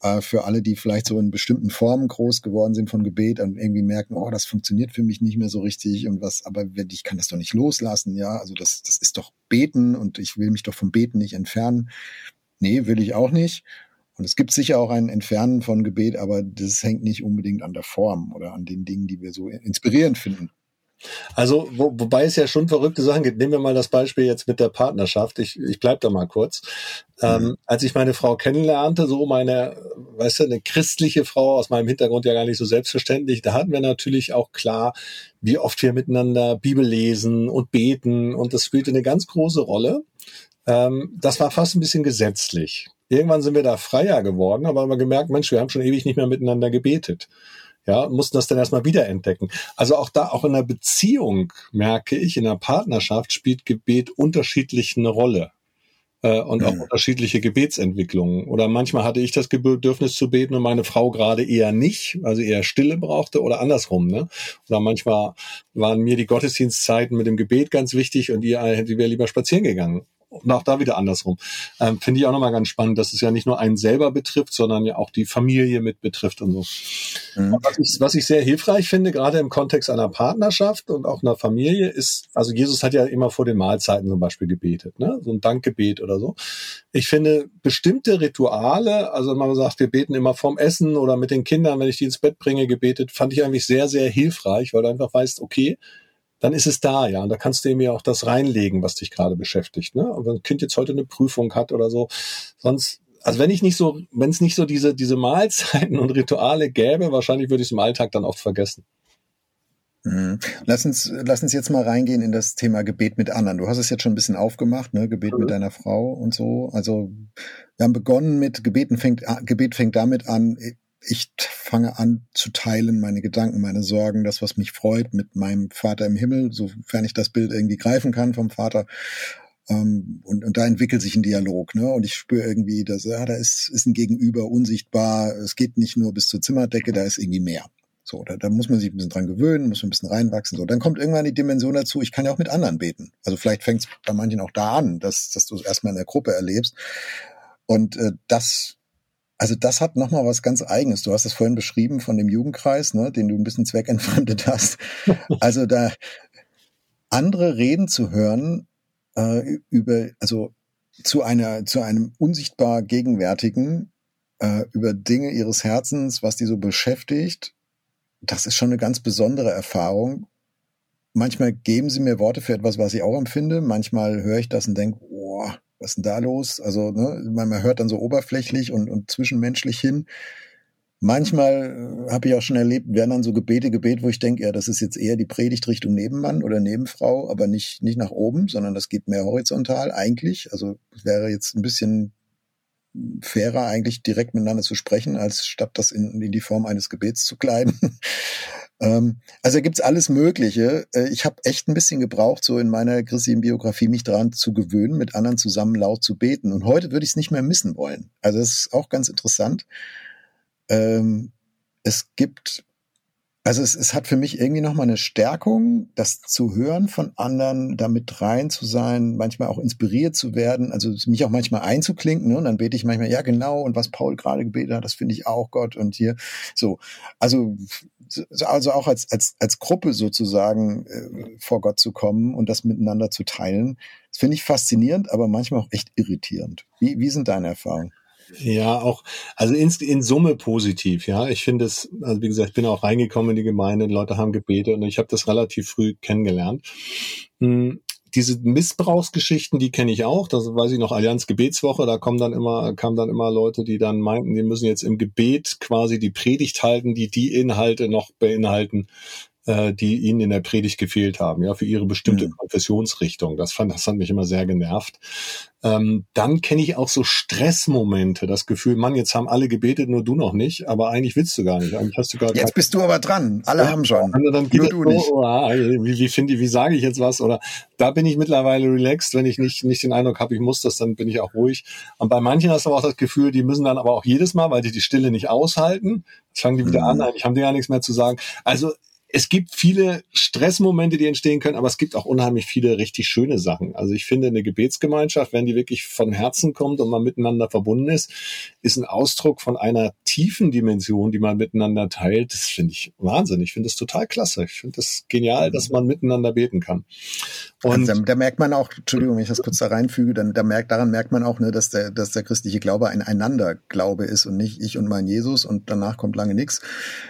äh, für alle, die vielleicht so in bestimmten Formen groß geworden sind von Gebet und irgendwie merken, oh, das funktioniert für mich nicht mehr so richtig und was, aber ich kann das doch nicht loslassen, ja, also das, das ist doch Beten und ich will mich doch vom Beten nicht entfernen. Nee, will ich auch nicht. Und es gibt sicher auch ein Entfernen von Gebet, aber das hängt nicht unbedingt an der Form oder an den Dingen, die wir so inspirierend finden. Also, wo, wobei es ja schon verrückte Sachen gibt. Nehmen wir mal das Beispiel jetzt mit der Partnerschaft. Ich, ich bleib da mal kurz. Ähm, mhm. Ähm, als ich meine Frau kennenlernte, so meine, weißt du, eine christliche Frau aus meinem Hintergrund ja gar nicht so selbstverständlich, da hatten wir natürlich auch klar, wie oft wir miteinander Bibel lesen und beten und das spielte eine ganz große Rolle. Ähm, das war fast ein bisschen gesetzlich. Irgendwann sind wir da freier geworden, aber haben wir gemerkt, Mensch, wir haben schon ewig nicht mehr miteinander gebetet. Ja, mussten das dann erstmal wieder entdecken. Also auch da, auch in der Beziehung merke ich, in der Partnerschaft spielt Gebet unterschiedlich eine Rolle äh, und auch mhm. unterschiedliche Gebetsentwicklungen. Oder manchmal hatte ich das Bedürfnis zu beten und meine Frau gerade eher nicht, also eher Stille brauchte oder andersrum. Ne? Oder manchmal waren mir die Gottesdienstzeiten mit dem Gebet ganz wichtig und ihr hätte wäre lieber spazieren gegangen und auch da wieder andersrum. Ähm, Finde ich auch nochmal ganz spannend, dass es ja nicht nur einen selber betrifft, sondern ja auch die Familie mit betrifft und so. Mhm. Was, ich, was ich sehr hilfreich finde, gerade im Kontext einer Partnerschaft und auch einer Familie, ist, also Jesus hat ja immer vor den Mahlzeiten zum Beispiel gebetet, ne? so ein Dankgebet oder so. Ich finde bestimmte Rituale, also man sagt, wir beten immer vorm Essen oder mit den Kindern, wenn ich die ins Bett bringe, gebetet, fand ich eigentlich sehr, sehr hilfreich, weil du einfach weißt, okay, dann ist es da, ja. Und da kannst du ihm ja auch das reinlegen, was dich gerade beschäftigt. Ne? Und wenn ein Kind jetzt heute eine Prüfung hat oder so, sonst, also wenn ich nicht so, wenn es nicht so diese, diese Mahlzeiten und Rituale gäbe, wahrscheinlich würde ich es im Alltag dann oft vergessen. Mhm. Lass uns, lass uns jetzt mal reingehen in das Thema Gebet mit anderen. Du hast es jetzt schon ein bisschen aufgemacht, ne? Gebet mhm. mit deiner Frau und so. Also wir haben begonnen mit Gebeten fängt, Gebet fängt damit an, ich fange an zu teilen, meine Gedanken, meine Sorgen, das, was mich freut, mit meinem Vater im Himmel, sofern ich das Bild irgendwie greifen kann vom Vater. Ähm, und, und da entwickelt sich ein Dialog, ne? Und ich spüre irgendwie, dass ja, da ist, ist ein Gegenüber unsichtbar. Es geht nicht nur bis zur Zimmerdecke, da ist irgendwie mehr. So, da, da muss man sich ein bisschen dran gewöhnen, muss man ein bisschen reinwachsen. So, dann kommt irgendwann die Dimension dazu, ich kann ja auch mit anderen beten. Also vielleicht fängt es bei manchen auch da an, dass, dass du es erstmal in der Gruppe erlebst. Und äh, das, also das hat nochmal was ganz Eigenes. Du hast es vorhin beschrieben von dem Jugendkreis, ne, den du ein bisschen zweckentfremdet hast. Also da andere reden zu hören äh, über, also zu einer, zu einem unsichtbar Gegenwärtigen, äh, über Dinge ihres Herzens, was die so beschäftigt, das ist schon eine ganz besondere Erfahrung. Manchmal geben sie mir Worte für etwas, was ich auch empfinde. Manchmal höre ich das und denke, boah, was ist denn da los? Also, ne, man hört dann so oberflächlich und, und zwischenmenschlich hin. Manchmal äh, habe ich auch schon erlebt, werden dann so Gebete gebet, wo ich denke, ja, das ist jetzt eher die Predigt Richtung Nebenmann oder Nebenfrau, aber nicht, nicht nach oben, sondern das geht mehr horizontal eigentlich. Also wäre jetzt ein bisschen fairer, eigentlich direkt miteinander zu sprechen, als statt das in, in die Form eines Gebets zu kleiden. Ähm, also gibt's alles Mögliche. Äh, ich habe echt ein bisschen gebraucht, so in meiner christlichen Biografie, mich daran zu gewöhnen, mit anderen zusammen laut zu beten. Und heute würde ich es nicht mehr missen wollen. Also das ist auch ganz interessant ähm, es gibt, also es, es hat für mich irgendwie nochmal eine Stärkung, das zu hören von anderen, damit rein zu sein, manchmal auch inspiriert zu werden, also mich auch manchmal einzuklinken, ne? und dann bete ich manchmal, ja genau, und was Paul gerade gebetet hat, das finde ich auch Gott und hier, so. Also, also auch als, als, als Gruppe sozusagen äh, vor Gott zu kommen und das miteinander zu teilen, das finde ich faszinierend, aber manchmal auch echt irritierend. Wie, wie sind deine Erfahrungen? Ja, auch, also in, in Summe positiv, ja. Ich finde es, also wie gesagt, ich bin auch reingekommen in die Gemeinde, Leute haben gebetet und ich habe das relativ früh kennengelernt. Hm, diese Missbrauchsgeschichten, die kenne ich auch. Das weiß ich noch, Allianz Gebetswoche, da kommen dann immer, kamen dann immer Leute, die dann meinten, die müssen jetzt im Gebet quasi die Predigt halten, die die Inhalte noch beinhalten, äh, die ihnen in der Predigt gefehlt haben, ja, für ihre bestimmte mhm. Konfessionsrichtung. Das fand, das hat mich immer sehr genervt. Ähm, dann kenne ich auch so Stressmomente, das Gefühl, Mann, jetzt haben alle gebetet, nur du noch nicht, aber eigentlich willst du gar nicht. Eigentlich hast du gar jetzt bist du aber dran. Alle ja, haben schon. Dann nur du so, nicht. Oh, ah, wie, wie finde ich, wie sage ich jetzt was? Oder da bin ich mittlerweile relaxed, wenn ich nicht, nicht den Eindruck habe, ich muss das, dann bin ich auch ruhig. Und bei manchen hast du aber auch das Gefühl, die müssen dann aber auch jedes Mal, weil die die Stille nicht aushalten, fangen die wieder mhm. an, eigentlich haben die gar nichts mehr zu sagen. Also es gibt viele Stressmomente, die entstehen können, aber es gibt auch unheimlich viele richtig schöne Sachen. Also ich finde, eine Gebetsgemeinschaft, wenn die wirklich von Herzen kommt und man miteinander verbunden ist, ist ein Ausdruck von einer tiefen Dimension, die man miteinander teilt. Das finde ich Wahnsinn. Ich finde das total klasse. Ich finde das genial, dass man miteinander beten kann. Und also da, merkt man auch, Entschuldigung, wenn ich das kurz da reinfüge, dann da merkt, daran merkt man auch, ne, dass der, dass der christliche Glaube ein Einander-Glaube ist und nicht ich und mein Jesus und danach kommt lange nichts,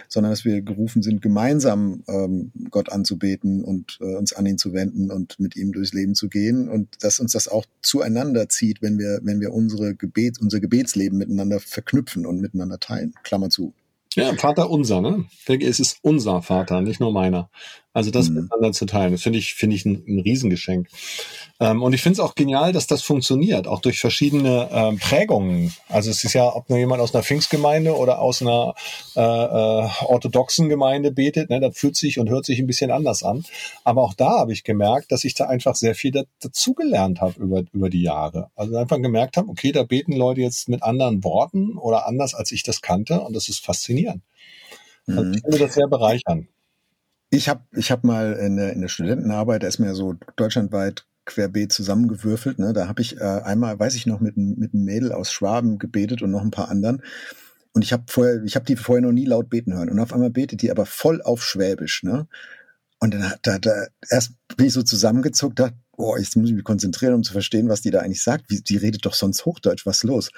sondern dass wir gerufen sind, gemeinsam ähm, Gott anzubeten und äh, uns an ihn zu wenden und mit ihm durchs Leben zu gehen und dass uns das auch zueinander zieht, wenn wir, wenn wir unsere Gebet, unser Gebetsleben miteinander verknüpfen und miteinander teilen. Klammer zu. Ja, Vater unser, ne? Es ist unser Vater, nicht nur meiner. Also das mhm. miteinander zu teilen, das finde ich, finde ich ein, ein Riesengeschenk. Ähm, und ich finde es auch genial, dass das funktioniert, auch durch verschiedene ähm, Prägungen. Also es ist ja, ob nur jemand aus einer Pfingstgemeinde oder aus einer äh, äh, orthodoxen Gemeinde betet, ne, das fühlt sich und hört sich ein bisschen anders an. Aber auch da habe ich gemerkt, dass ich da einfach sehr viel da, dazugelernt habe über, über die Jahre. Also einfach gemerkt habe, okay, da beten Leute jetzt mit anderen Worten oder anders, als ich das kannte. Und das ist faszinierend. Also ich mhm. finde das sehr bereichernd. Ich habe ich hab mal in der, in der Studentenarbeit, da ist mir so deutschlandweit querbeet zusammengewürfelt. Ne? Da habe ich äh, einmal, weiß ich noch, mit, mit einem Mädel aus Schwaben gebetet und noch ein paar anderen. Und ich habe vorher, ich habe die vorher noch nie laut beten hören. Und auf einmal betet die aber voll auf Schwäbisch. Ne? Und dann hat da, da erst bin ich so zusammengezuckt, dachte, boah, jetzt muss ich mich konzentrieren, um zu verstehen, was die da eigentlich sagt. Wie, die redet doch sonst Hochdeutsch, was los?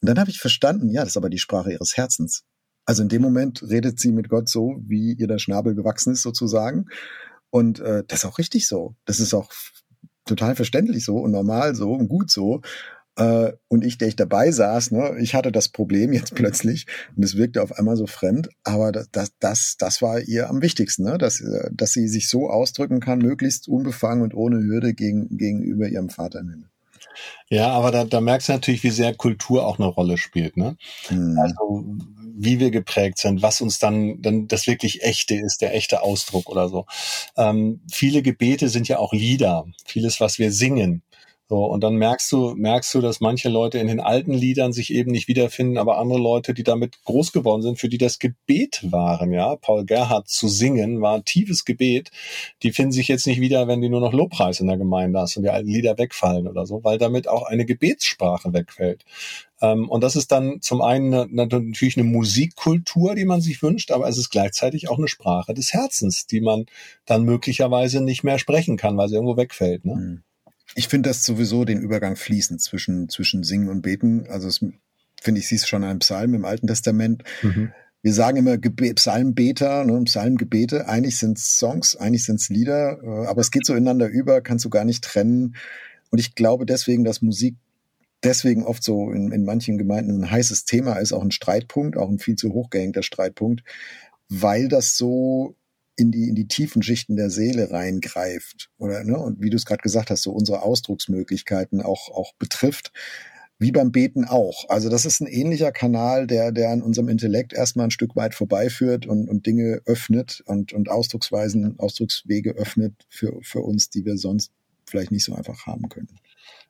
Und dann habe ich verstanden, ja, das ist aber die Sprache ihres Herzens. Also in dem Moment redet sie mit Gott so, wie ihr der Schnabel gewachsen ist, sozusagen. Und äh, das ist auch richtig so. Das ist auch total verständlich so und normal so und gut so. Äh, und ich, der ich dabei saß, ne, ich hatte das Problem jetzt plötzlich und es wirkte auf einmal so fremd, aber das, das, das, das war ihr am wichtigsten, ne, dass, äh, dass sie sich so ausdrücken kann, möglichst unbefangen und ohne Hürde gegen, gegenüber ihrem Vater im Himmel. Ja, aber da, da merkst du natürlich, wie sehr Kultur auch eine Rolle spielt. Ne? Hm. Also wie wir geprägt sind, was uns dann, dann das wirklich echte ist, der echte Ausdruck oder so. Ähm, viele Gebete sind ja auch Lieder, vieles, was wir singen. So, und dann merkst du, merkst du, dass manche Leute in den alten Liedern sich eben nicht wiederfinden, aber andere Leute, die damit groß geworden sind, für die das Gebet waren, ja. Paul Gerhardt zu singen war ein tiefes Gebet. Die finden sich jetzt nicht wieder, wenn die nur noch Lobpreis in der Gemeinde hast und die alten Lieder wegfallen oder so, weil damit auch eine Gebetssprache wegfällt. Ähm, und das ist dann zum einen natürlich eine Musikkultur, die man sich wünscht, aber es ist gleichzeitig auch eine Sprache des Herzens, die man dann möglicherweise nicht mehr sprechen kann, weil sie irgendwo wegfällt. Ne? Hm. Ich finde das sowieso den Übergang fließend zwischen, zwischen Singen und Beten. Also finde ich, siehst schon einem Psalm im Alten Testament. Mhm. Wir sagen immer Gebe Psalmbeter, ne, Psalmgebete. Eigentlich sind es Songs, eigentlich sind es Lieder, äh, aber es geht so ineinander über, kannst du gar nicht trennen. Und ich glaube deswegen, dass Musik deswegen oft so in, in manchen Gemeinden ein heißes Thema ist, auch ein Streitpunkt, auch ein viel zu hochgehängter Streitpunkt, weil das so in die, in die tiefen Schichten der Seele reingreift oder, ne, und wie du es gerade gesagt hast, so unsere Ausdrucksmöglichkeiten auch, auch betrifft. Wie beim Beten auch. Also das ist ein ähnlicher Kanal, der, der an unserem Intellekt erstmal ein Stück weit vorbeiführt und, und Dinge öffnet und, und Ausdrucksweisen, Ausdruckswege öffnet für, für uns, die wir sonst vielleicht nicht so einfach haben können.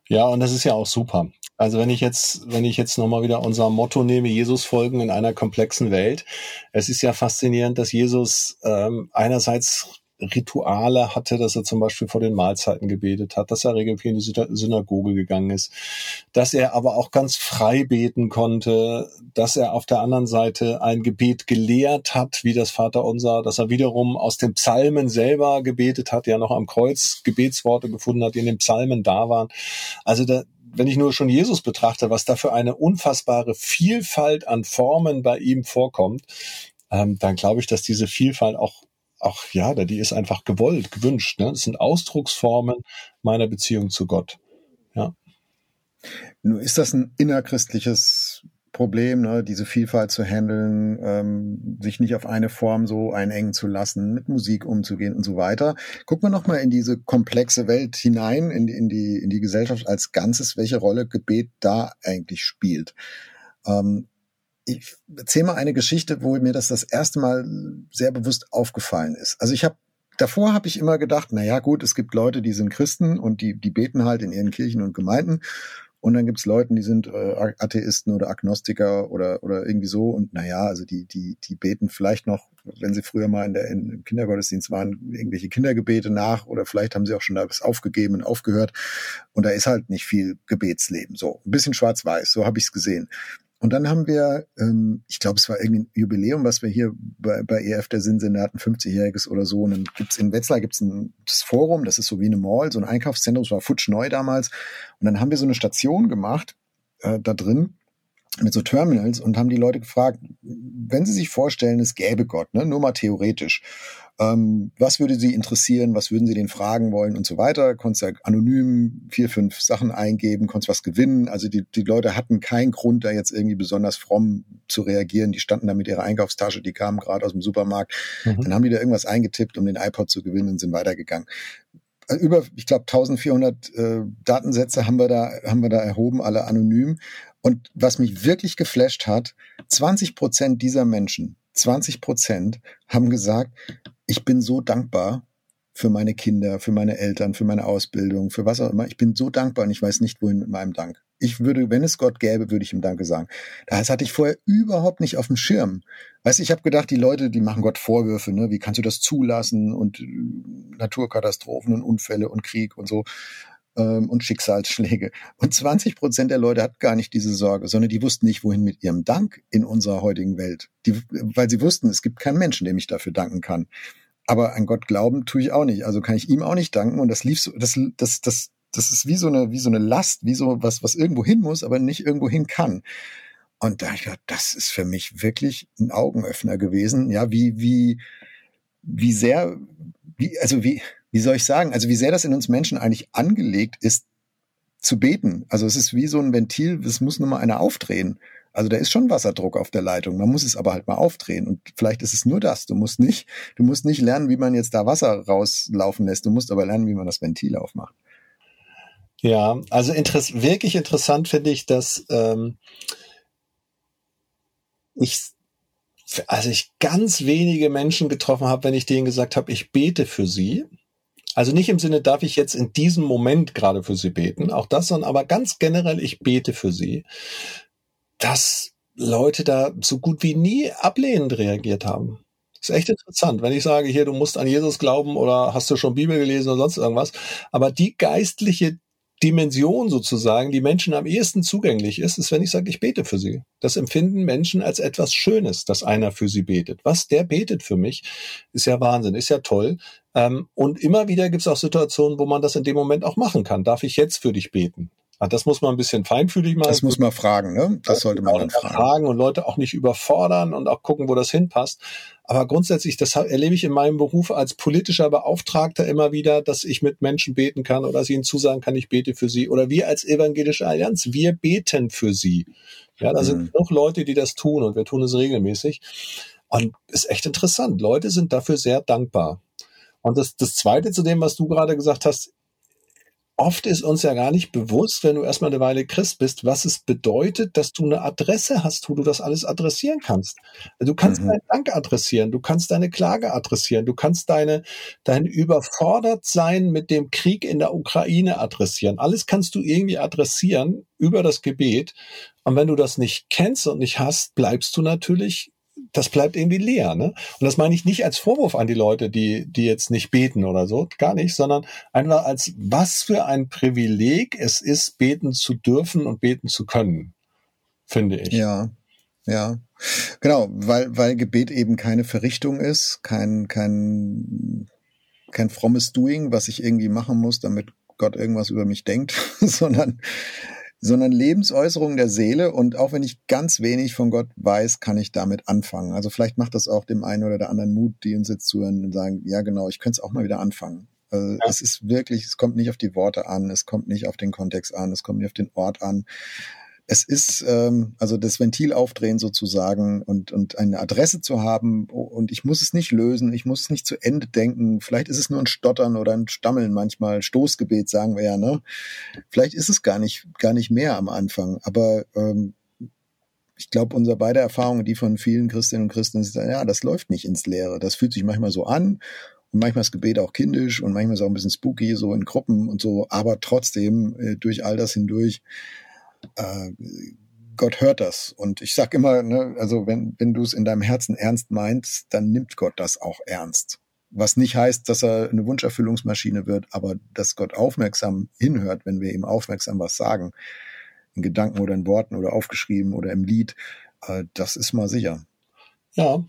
Ja, und das ist ja auch super. Also wenn ich jetzt, wenn ich jetzt nochmal wieder unser Motto nehme, Jesus folgen in einer komplexen Welt. Es ist ja faszinierend, dass Jesus ähm, einerseits Rituale hatte, dass er zum Beispiel vor den Mahlzeiten gebetet hat, dass er regelmäßig in die Synagoge gegangen ist, dass er aber auch ganz frei beten konnte, dass er auf der anderen Seite ein Gebet gelehrt hat, wie das Vaterunser, dass er wiederum aus den Psalmen selber gebetet hat, ja noch am Kreuz Gebetsworte gefunden hat, die in den Psalmen da waren. Also da, wenn ich nur schon Jesus betrachte, was da für eine unfassbare Vielfalt an Formen bei ihm vorkommt, ähm, dann glaube ich, dass diese Vielfalt auch ach ja, die ist einfach gewollt, gewünscht. Ne? Das sind Ausdrucksformen meiner Beziehung zu Gott. Ja. Nur ist das ein innerchristliches Problem, ne, diese Vielfalt zu handeln, ähm, sich nicht auf eine Form so einengen zu lassen, mit Musik umzugehen und so weiter. Gucken wir nochmal in diese komplexe Welt hinein, in, in, die, in die Gesellschaft als Ganzes, welche Rolle Gebet da eigentlich spielt. Ähm, ich erzähle mal eine Geschichte, wo mir das das erste Mal sehr bewusst aufgefallen ist. Also ich habe davor habe ich immer gedacht, na ja, gut, es gibt Leute, die sind Christen und die die beten halt in ihren Kirchen und Gemeinden und dann gibt's Leute, die sind äh, Atheisten oder Agnostiker oder oder irgendwie so und na ja, also die die die beten vielleicht noch, wenn sie früher mal in der in, im Kindergottesdienst waren, irgendwelche Kindergebete nach oder vielleicht haben sie auch schon da was aufgegeben und aufgehört und da ist halt nicht viel Gebetsleben. So ein bisschen schwarz-weiß, so habe ich's gesehen. Und dann haben wir, ähm, ich glaube, es war irgendwie ein Jubiläum, was wir hier bei, bei EF der Sinnsenat, ein 50-jähriges oder so. Und dann gibt's in Wetzlar gibt's ein das Forum, das ist so wie eine Mall, so ein Einkaufszentrum, das war futsch neu damals. Und dann haben wir so eine Station gemacht äh, da drin mit so Terminals und haben die Leute gefragt, wenn sie sich vorstellen, es gäbe Gott, ne, nur mal theoretisch, ähm, was würde sie interessieren, was würden sie den fragen wollen und so weiter. Konntest ja anonym vier, fünf Sachen eingeben, konntest was gewinnen. Also die, die Leute hatten keinen Grund, da jetzt irgendwie besonders fromm zu reagieren. Die standen da mit ihrer Einkaufstasche, die kamen gerade aus dem Supermarkt. Mhm. Dann haben die da irgendwas eingetippt, um den iPod zu gewinnen und sind weitergegangen über, ich glaube, 1400 äh, Datensätze haben wir da, haben wir da erhoben, alle anonym. Und was mich wirklich geflasht hat, 20 Prozent dieser Menschen, 20 Prozent haben gesagt, ich bin so dankbar für meine Kinder, für meine Eltern, für meine Ausbildung, für was auch immer. Ich bin so dankbar und ich weiß nicht, wohin mit meinem Dank. Ich würde, wenn es Gott gäbe, würde ich ihm Danke sagen. Das hatte ich vorher überhaupt nicht auf dem Schirm. Weißt du, ich habe gedacht, die Leute, die machen Gott Vorwürfe, ne? Wie kannst du das zulassen und äh, Naturkatastrophen und Unfälle und Krieg und so ähm, und Schicksalsschläge. Und 20 Prozent der Leute hatten gar nicht diese Sorge, sondern die wussten nicht, wohin mit ihrem Dank in unserer heutigen Welt. Die, weil sie wussten, es gibt keinen Menschen, dem ich dafür danken kann. Aber an Gott glauben tue ich auch nicht. Also kann ich ihm auch nicht danken. Und das lief so, das, das, das, das ist wie so eine, wie so eine Last, wie so was, was irgendwo hin muss, aber nicht irgendwo hin kann. Und da ich gedacht, das ist für mich wirklich ein Augenöffner gewesen. Ja, wie, wie, wie sehr, wie, also wie, wie soll ich sagen, also wie sehr das in uns Menschen eigentlich angelegt ist, zu beten. Also es ist wie so ein Ventil, es muss nur mal einer aufdrehen. Also da ist schon Wasserdruck auf der Leitung. Man muss es aber halt mal aufdrehen. Und vielleicht ist es nur das. Du musst nicht, du musst nicht lernen, wie man jetzt da Wasser rauslaufen lässt. Du musst aber lernen, wie man das Ventil aufmacht. Ja, also interess wirklich interessant finde ich, dass ähm, ich also ich ganz wenige Menschen getroffen habe, wenn ich denen gesagt habe, ich bete für sie Also nicht im Sinne, darf ich jetzt in diesem Moment gerade für sie beten, auch das, sondern aber ganz generell, ich bete für sie, dass Leute da so gut wie nie ablehnend reagiert haben. Ist echt interessant, wenn ich sage, hier, du musst an Jesus glauben oder hast du schon Bibel gelesen oder sonst irgendwas. Aber die geistliche Dimension sozusagen, die Menschen am ehesten zugänglich ist, ist, wenn ich sage, ich bete für sie. Das empfinden Menschen als etwas Schönes, dass einer für sie betet. Was der betet für mich, ist ja Wahnsinn, ist ja toll. Ähm, und immer wieder gibt es auch Situationen, wo man das in dem Moment auch machen kann. Darf ich jetzt für dich beten? Ah, das muss man ein bisschen feinfühlig machen. Das muss man fragen, ne? Das sollte man dann fragen. fragen. und Leute auch nicht überfordern und auch gucken, wo das hinpasst. Aber grundsätzlich, das erlebe ich in meinem Beruf als politischer Beauftragter immer wieder, dass ich mit Menschen beten kann oder sie ihnen zusagen kann, ich bete für sie. Oder wir als Evangelische Allianz, wir beten für sie. Ja, da mhm. sind noch Leute, die das tun und wir tun es regelmäßig. Und ist echt interessant. Leute sind dafür sehr dankbar. Und das, das Zweite zu dem, was du gerade gesagt hast, oft ist uns ja gar nicht bewusst, wenn du erstmal eine Weile Christ bist, was es bedeutet, dass du eine Adresse hast, wo du das alles adressieren kannst. Du kannst mhm. deinen Dank adressieren, du kannst deine Klage adressieren, du kannst deine, dein überfordert sein mit dem Krieg in der Ukraine adressieren. Alles kannst du irgendwie adressieren über das Gebet. Und wenn du das nicht kennst und nicht hast, bleibst du natürlich das bleibt irgendwie leer. Ne? Und das meine ich nicht als Vorwurf an die Leute, die, die jetzt nicht beten oder so, gar nicht, sondern einfach als was für ein Privileg es ist, beten zu dürfen und beten zu können, finde ich. Ja, ja. Genau, weil, weil Gebet eben keine Verrichtung ist, kein, kein, kein frommes Doing, was ich irgendwie machen muss, damit Gott irgendwas über mich denkt, sondern sondern Lebensäußerung der Seele. Und auch wenn ich ganz wenig von Gott weiß, kann ich damit anfangen. Also vielleicht macht das auch dem einen oder der anderen Mut, die uns jetzt zuhören und sagen, ja genau, ich könnte es auch mal wieder anfangen. Also ja. Es ist wirklich, es kommt nicht auf die Worte an, es kommt nicht auf den Kontext an, es kommt nicht auf den Ort an es ist ähm, also das Ventil aufdrehen sozusagen und, und eine Adresse zu haben und ich muss es nicht lösen, ich muss es nicht zu Ende denken. Vielleicht ist es nur ein Stottern oder ein Stammeln manchmal, Stoßgebet sagen wir ja, ne? Vielleicht ist es gar nicht, gar nicht mehr am Anfang, aber ähm, ich glaube, unsere beide Erfahrungen, die von vielen Christinnen und Christen, ist, ja, das läuft nicht ins Leere. Das fühlt sich manchmal so an und manchmal ist Gebet auch kindisch und manchmal ist es auch ein bisschen spooky, so in Gruppen und so, aber trotzdem äh, durch all das hindurch äh, Gott hört das. Und ich sag immer, ne, also wenn, wenn du es in deinem Herzen ernst meinst, dann nimmt Gott das auch ernst. Was nicht heißt, dass er eine Wunscherfüllungsmaschine wird, aber dass Gott aufmerksam hinhört, wenn wir ihm aufmerksam was sagen, in Gedanken oder in Worten oder aufgeschrieben oder im Lied, äh, das ist mal sicher. Ja,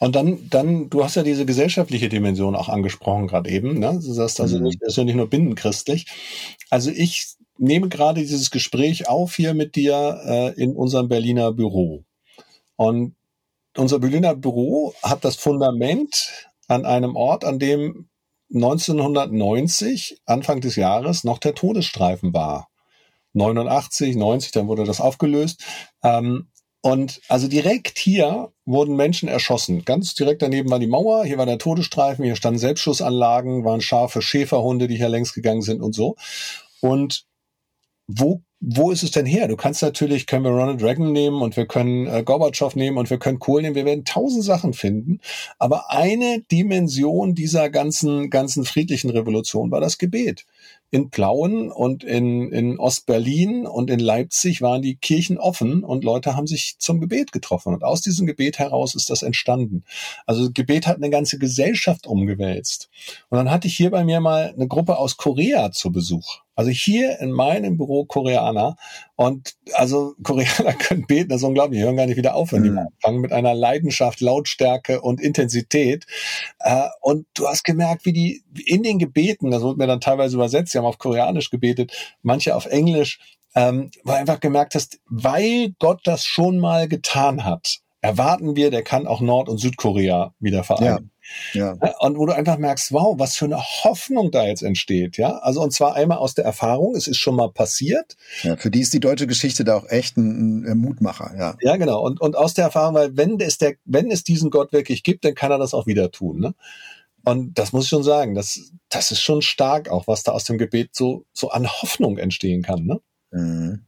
und dann, dann, du hast ja diese gesellschaftliche Dimension auch angesprochen gerade eben. Ne? Du sagst also, mhm. nicht, das ist ja nicht nur binnenchristlich. Also ich nehme gerade dieses Gespräch auf hier mit dir äh, in unserem Berliner Büro. Und unser Berliner Büro hat das Fundament an einem Ort, an dem 1990, Anfang des Jahres, noch der Todesstreifen war. 89, 90, dann wurde das aufgelöst. Ähm, und also direkt hier wurden Menschen erschossen. Ganz direkt daneben war die Mauer, hier war der Todesstreifen, hier standen Selbstschussanlagen, waren scharfe Schäferhunde, die hier längs gegangen sind und so. Und wo, wo ist es denn her? Du kannst natürlich, können wir Ronald Reagan nehmen und wir können äh, Gorbatschow nehmen und wir können Kohl nehmen. Wir werden tausend Sachen finden. Aber eine Dimension dieser ganzen, ganzen friedlichen Revolution war das Gebet in Plauen und in, in Ostberlin und in Leipzig waren die Kirchen offen und Leute haben sich zum Gebet getroffen. Und aus diesem Gebet heraus ist das entstanden. Also Gebet hat eine ganze Gesellschaft umgewälzt. Und dann hatte ich hier bei mir mal eine Gruppe aus Korea zu Besuch. Also hier in meinem Büro Koreaner. Und also Koreaner können beten, das ist unglaublich. Die hören gar nicht wieder auf, wenn mhm. die anfangen mit einer Leidenschaft, Lautstärke und Intensität. Äh, und du hast gemerkt, wie die in den Gebeten, das wurde mir dann teilweise übersetzt, sie haben auf Koreanisch gebetet, manche auf Englisch, ähm, weil einfach gemerkt hast, weil Gott das schon mal getan hat, erwarten wir, der kann auch Nord- und Südkorea wieder vereinen. Ja. Ja. Und wo du einfach merkst, wow, was für eine Hoffnung da jetzt entsteht, ja. Also und zwar einmal aus der Erfahrung, es ist schon mal passiert. Ja, für die ist die deutsche Geschichte da auch echt ein, ein Mutmacher, ja. Ja, genau. Und, und aus der Erfahrung, weil wenn es der, wenn es diesen Gott wirklich gibt, dann kann er das auch wieder tun, ne? Und das muss ich schon sagen, das, das ist schon stark auch, was da aus dem Gebet so, so an Hoffnung entstehen kann, ne? Mhm.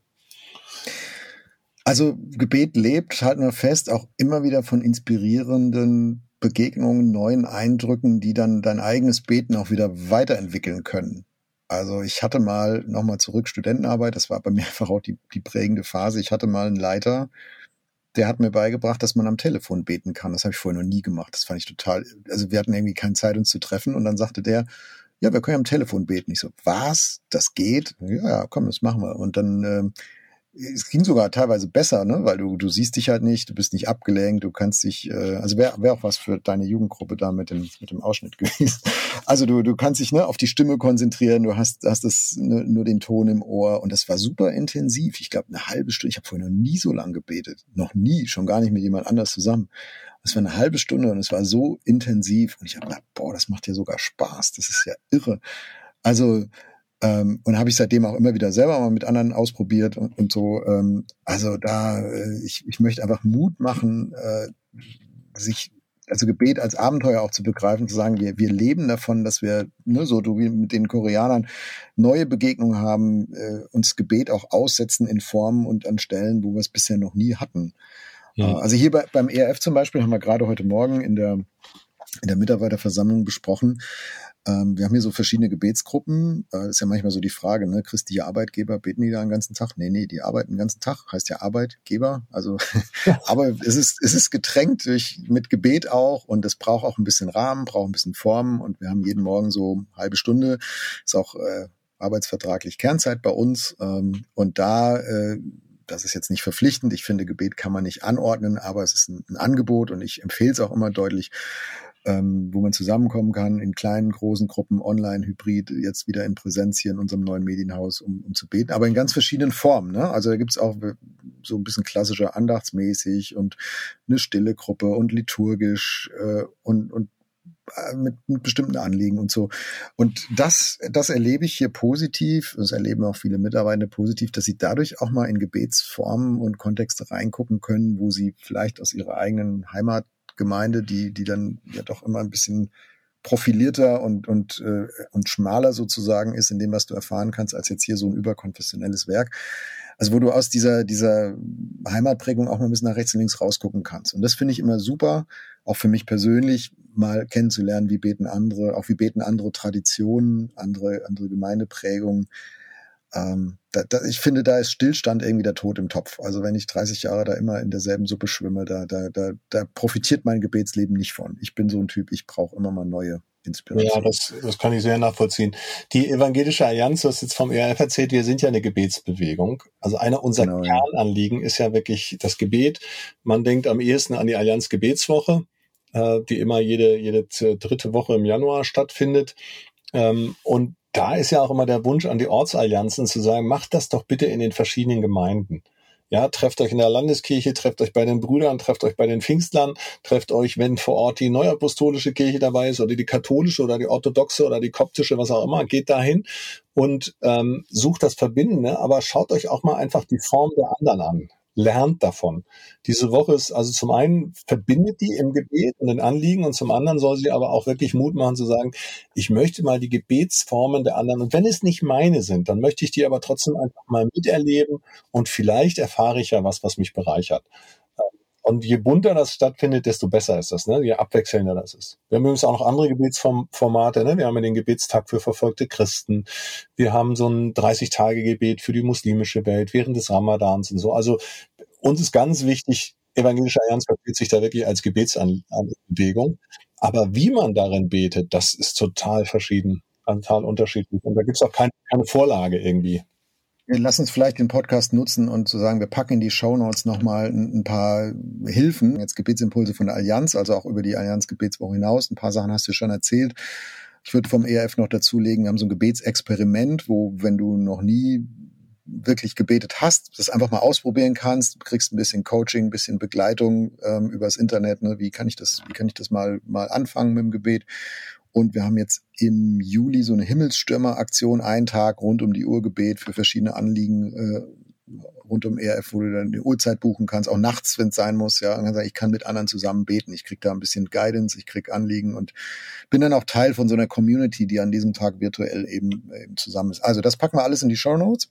Also Gebet lebt, halten wir fest, auch immer wieder von inspirierenden Begegnungen, neuen Eindrücken, die dann dein eigenes Beten auch wieder weiterentwickeln können. Also ich hatte mal nochmal zurück Studentenarbeit, das war bei mir einfach auch die, die prägende Phase. Ich hatte mal einen Leiter, der hat mir beigebracht, dass man am Telefon beten kann. Das habe ich vorher noch nie gemacht. Das fand ich total, also wir hatten irgendwie keine Zeit, uns zu treffen. Und dann sagte der, ja, wir können am Telefon beten. Ich so, was? Das geht? Ja, ja, komm, das machen wir. Und dann äh, es ging sogar teilweise besser, ne? weil du, du siehst dich halt nicht, du bist nicht abgelenkt, du kannst dich, äh, also wäre wär auch was für deine Jugendgruppe da mit dem, mit dem Ausschnitt gewesen. Also du, du kannst dich ne, auf die Stimme konzentrieren, du hast, hast das, ne, nur den Ton im Ohr und das war super intensiv. Ich glaube, eine halbe Stunde, ich habe vorher noch nie so lang gebetet. Noch nie, schon gar nicht mit jemand anders zusammen. Es war eine halbe Stunde und es war so intensiv und ich habe gedacht, boah, das macht ja sogar Spaß, das ist ja irre. Also ähm, und habe ich seitdem auch immer wieder selber mal mit anderen ausprobiert und, und so. Ähm, also da, äh, ich, ich möchte einfach Mut machen, äh, sich also Gebet als Abenteuer auch zu begreifen, zu sagen, wir, wir leben davon, dass wir, ne, so du wie mit den Koreanern, neue Begegnungen haben, äh, uns Gebet auch aussetzen in Formen und an Stellen, wo wir es bisher noch nie hatten. Ja. Äh, also hier bei, beim ERF zum Beispiel haben wir gerade heute Morgen in der, in der Mitarbeiterversammlung besprochen, wir haben hier so verschiedene Gebetsgruppen. Äh, ist ja manchmal so die Frage, ne, christliche Arbeitgeber, beten die da den ganzen Tag? Nee, nee, die arbeiten den ganzen Tag, heißt ja Arbeitgeber. Also, ja. aber es ist, es ist getränkt durch, mit Gebet auch und es braucht auch ein bisschen Rahmen, braucht ein bisschen Form und wir haben jeden Morgen so halbe Stunde. Ist auch äh, arbeitsvertraglich Kernzeit bei uns. Ähm, und da äh, das ist jetzt nicht verpflichtend. Ich finde, Gebet kann man nicht anordnen, aber es ist ein, ein Angebot und ich empfehle es auch immer deutlich ähm, wo man zusammenkommen kann in kleinen, großen Gruppen, online, hybrid, jetzt wieder in Präsenz hier in unserem neuen Medienhaus, um, um zu beten, aber in ganz verschiedenen Formen. Ne? Also da gibt's auch so ein bisschen klassischer andachtsmäßig und eine stille Gruppe und liturgisch äh, und, und äh, mit, mit bestimmten Anliegen und so. Und das, das erlebe ich hier positiv, das erleben auch viele Mitarbeiter positiv, dass sie dadurch auch mal in Gebetsformen und Kontexte reingucken können, wo sie vielleicht aus ihrer eigenen Heimat Gemeinde, die, die dann ja doch immer ein bisschen profilierter und, und, äh, und schmaler sozusagen ist in dem, was du erfahren kannst, als jetzt hier so ein überkonfessionelles Werk. Also wo du aus dieser, dieser Heimatprägung auch mal ein bisschen nach rechts und links rausgucken kannst. Und das finde ich immer super, auch für mich persönlich, mal kennenzulernen, wie beten andere, auch wie beten andere Traditionen, andere, andere Gemeindeprägungen ähm, da, da, ich finde, da ist Stillstand irgendwie der Tod im Topf. Also wenn ich 30 Jahre da immer in derselben Suppe schwimme, da, da, da, da profitiert mein Gebetsleben nicht von. Ich bin so ein Typ, ich brauche immer mal neue Inspiration. Ja, das, das kann ich sehr nachvollziehen. Die Evangelische Allianz, du hast jetzt vom ERF erzählt, wir sind ja eine Gebetsbewegung. Also einer unserer genau, Kernanliegen ja. ist ja wirklich das Gebet. Man denkt am ehesten an die Allianz Gebetswoche, äh, die immer jede, jede dritte Woche im Januar stattfindet. Ähm, und da ist ja auch immer der Wunsch an die Ortsallianzen zu sagen, macht das doch bitte in den verschiedenen Gemeinden. Ja, trefft euch in der Landeskirche, trefft euch bei den Brüdern, trefft euch bei den Pfingstlern, trefft euch, wenn vor Ort die neuapostolische Kirche dabei ist oder die katholische oder die orthodoxe oder die koptische, was auch immer, geht dahin und ähm, sucht das Verbindende, aber schaut euch auch mal einfach die Form der anderen an lernt davon. Diese Woche ist also zum einen verbindet die im Gebet und den Anliegen und zum anderen soll sie aber auch wirklich Mut machen zu sagen, ich möchte mal die Gebetsformen der anderen und wenn es nicht meine sind, dann möchte ich die aber trotzdem einfach mal miterleben und vielleicht erfahre ich ja was, was mich bereichert. Und je bunter das stattfindet, desto besser ist das, ne? je abwechselnder das ist. Wir haben übrigens auch noch andere Gebetsformate. Ne? Wir haben ja den Gebetstag für verfolgte Christen. Wir haben so ein 30-Tage-Gebet für die muslimische Welt während des Ramadans und so. Also uns ist ganz wichtig, Evangelische Allianz versteht sich da wirklich als Gebetsanbewegung. Aber wie man darin betet, das ist total verschieden, total unterschiedlich. Und da gibt's auch keine, keine Vorlage irgendwie. Lass uns vielleicht den Podcast nutzen und zu sagen, wir packen in die Show Notes nochmal ein, ein paar Hilfen, jetzt Gebetsimpulse von der Allianz, also auch über die Allianz Gebetswoche hinaus. Ein paar Sachen hast du schon erzählt. Ich würde vom ERF noch dazulegen, wir haben so ein Gebetsexperiment, wo, wenn du noch nie wirklich gebetet hast, das einfach mal ausprobieren kannst, kriegst ein bisschen Coaching, ein bisschen Begleitung ähm, übers Internet, ne? wie kann ich das, wie kann ich das mal mal anfangen mit dem Gebet und wir haben jetzt im Juli so eine Himmelsstürmer-Aktion, einen Tag rund um die Uhr Gebet für verschiedene Anliegen äh, rund um ERF, wo du dann die Uhrzeit buchen kannst, auch nachts, wenn es sein muss, ja, und dann sagen, ich kann mit anderen zusammen beten, ich krieg da ein bisschen Guidance, ich krieg Anliegen und bin dann auch Teil von so einer Community, die an diesem Tag virtuell eben, eben zusammen ist. Also das packen wir alles in die Show Notes.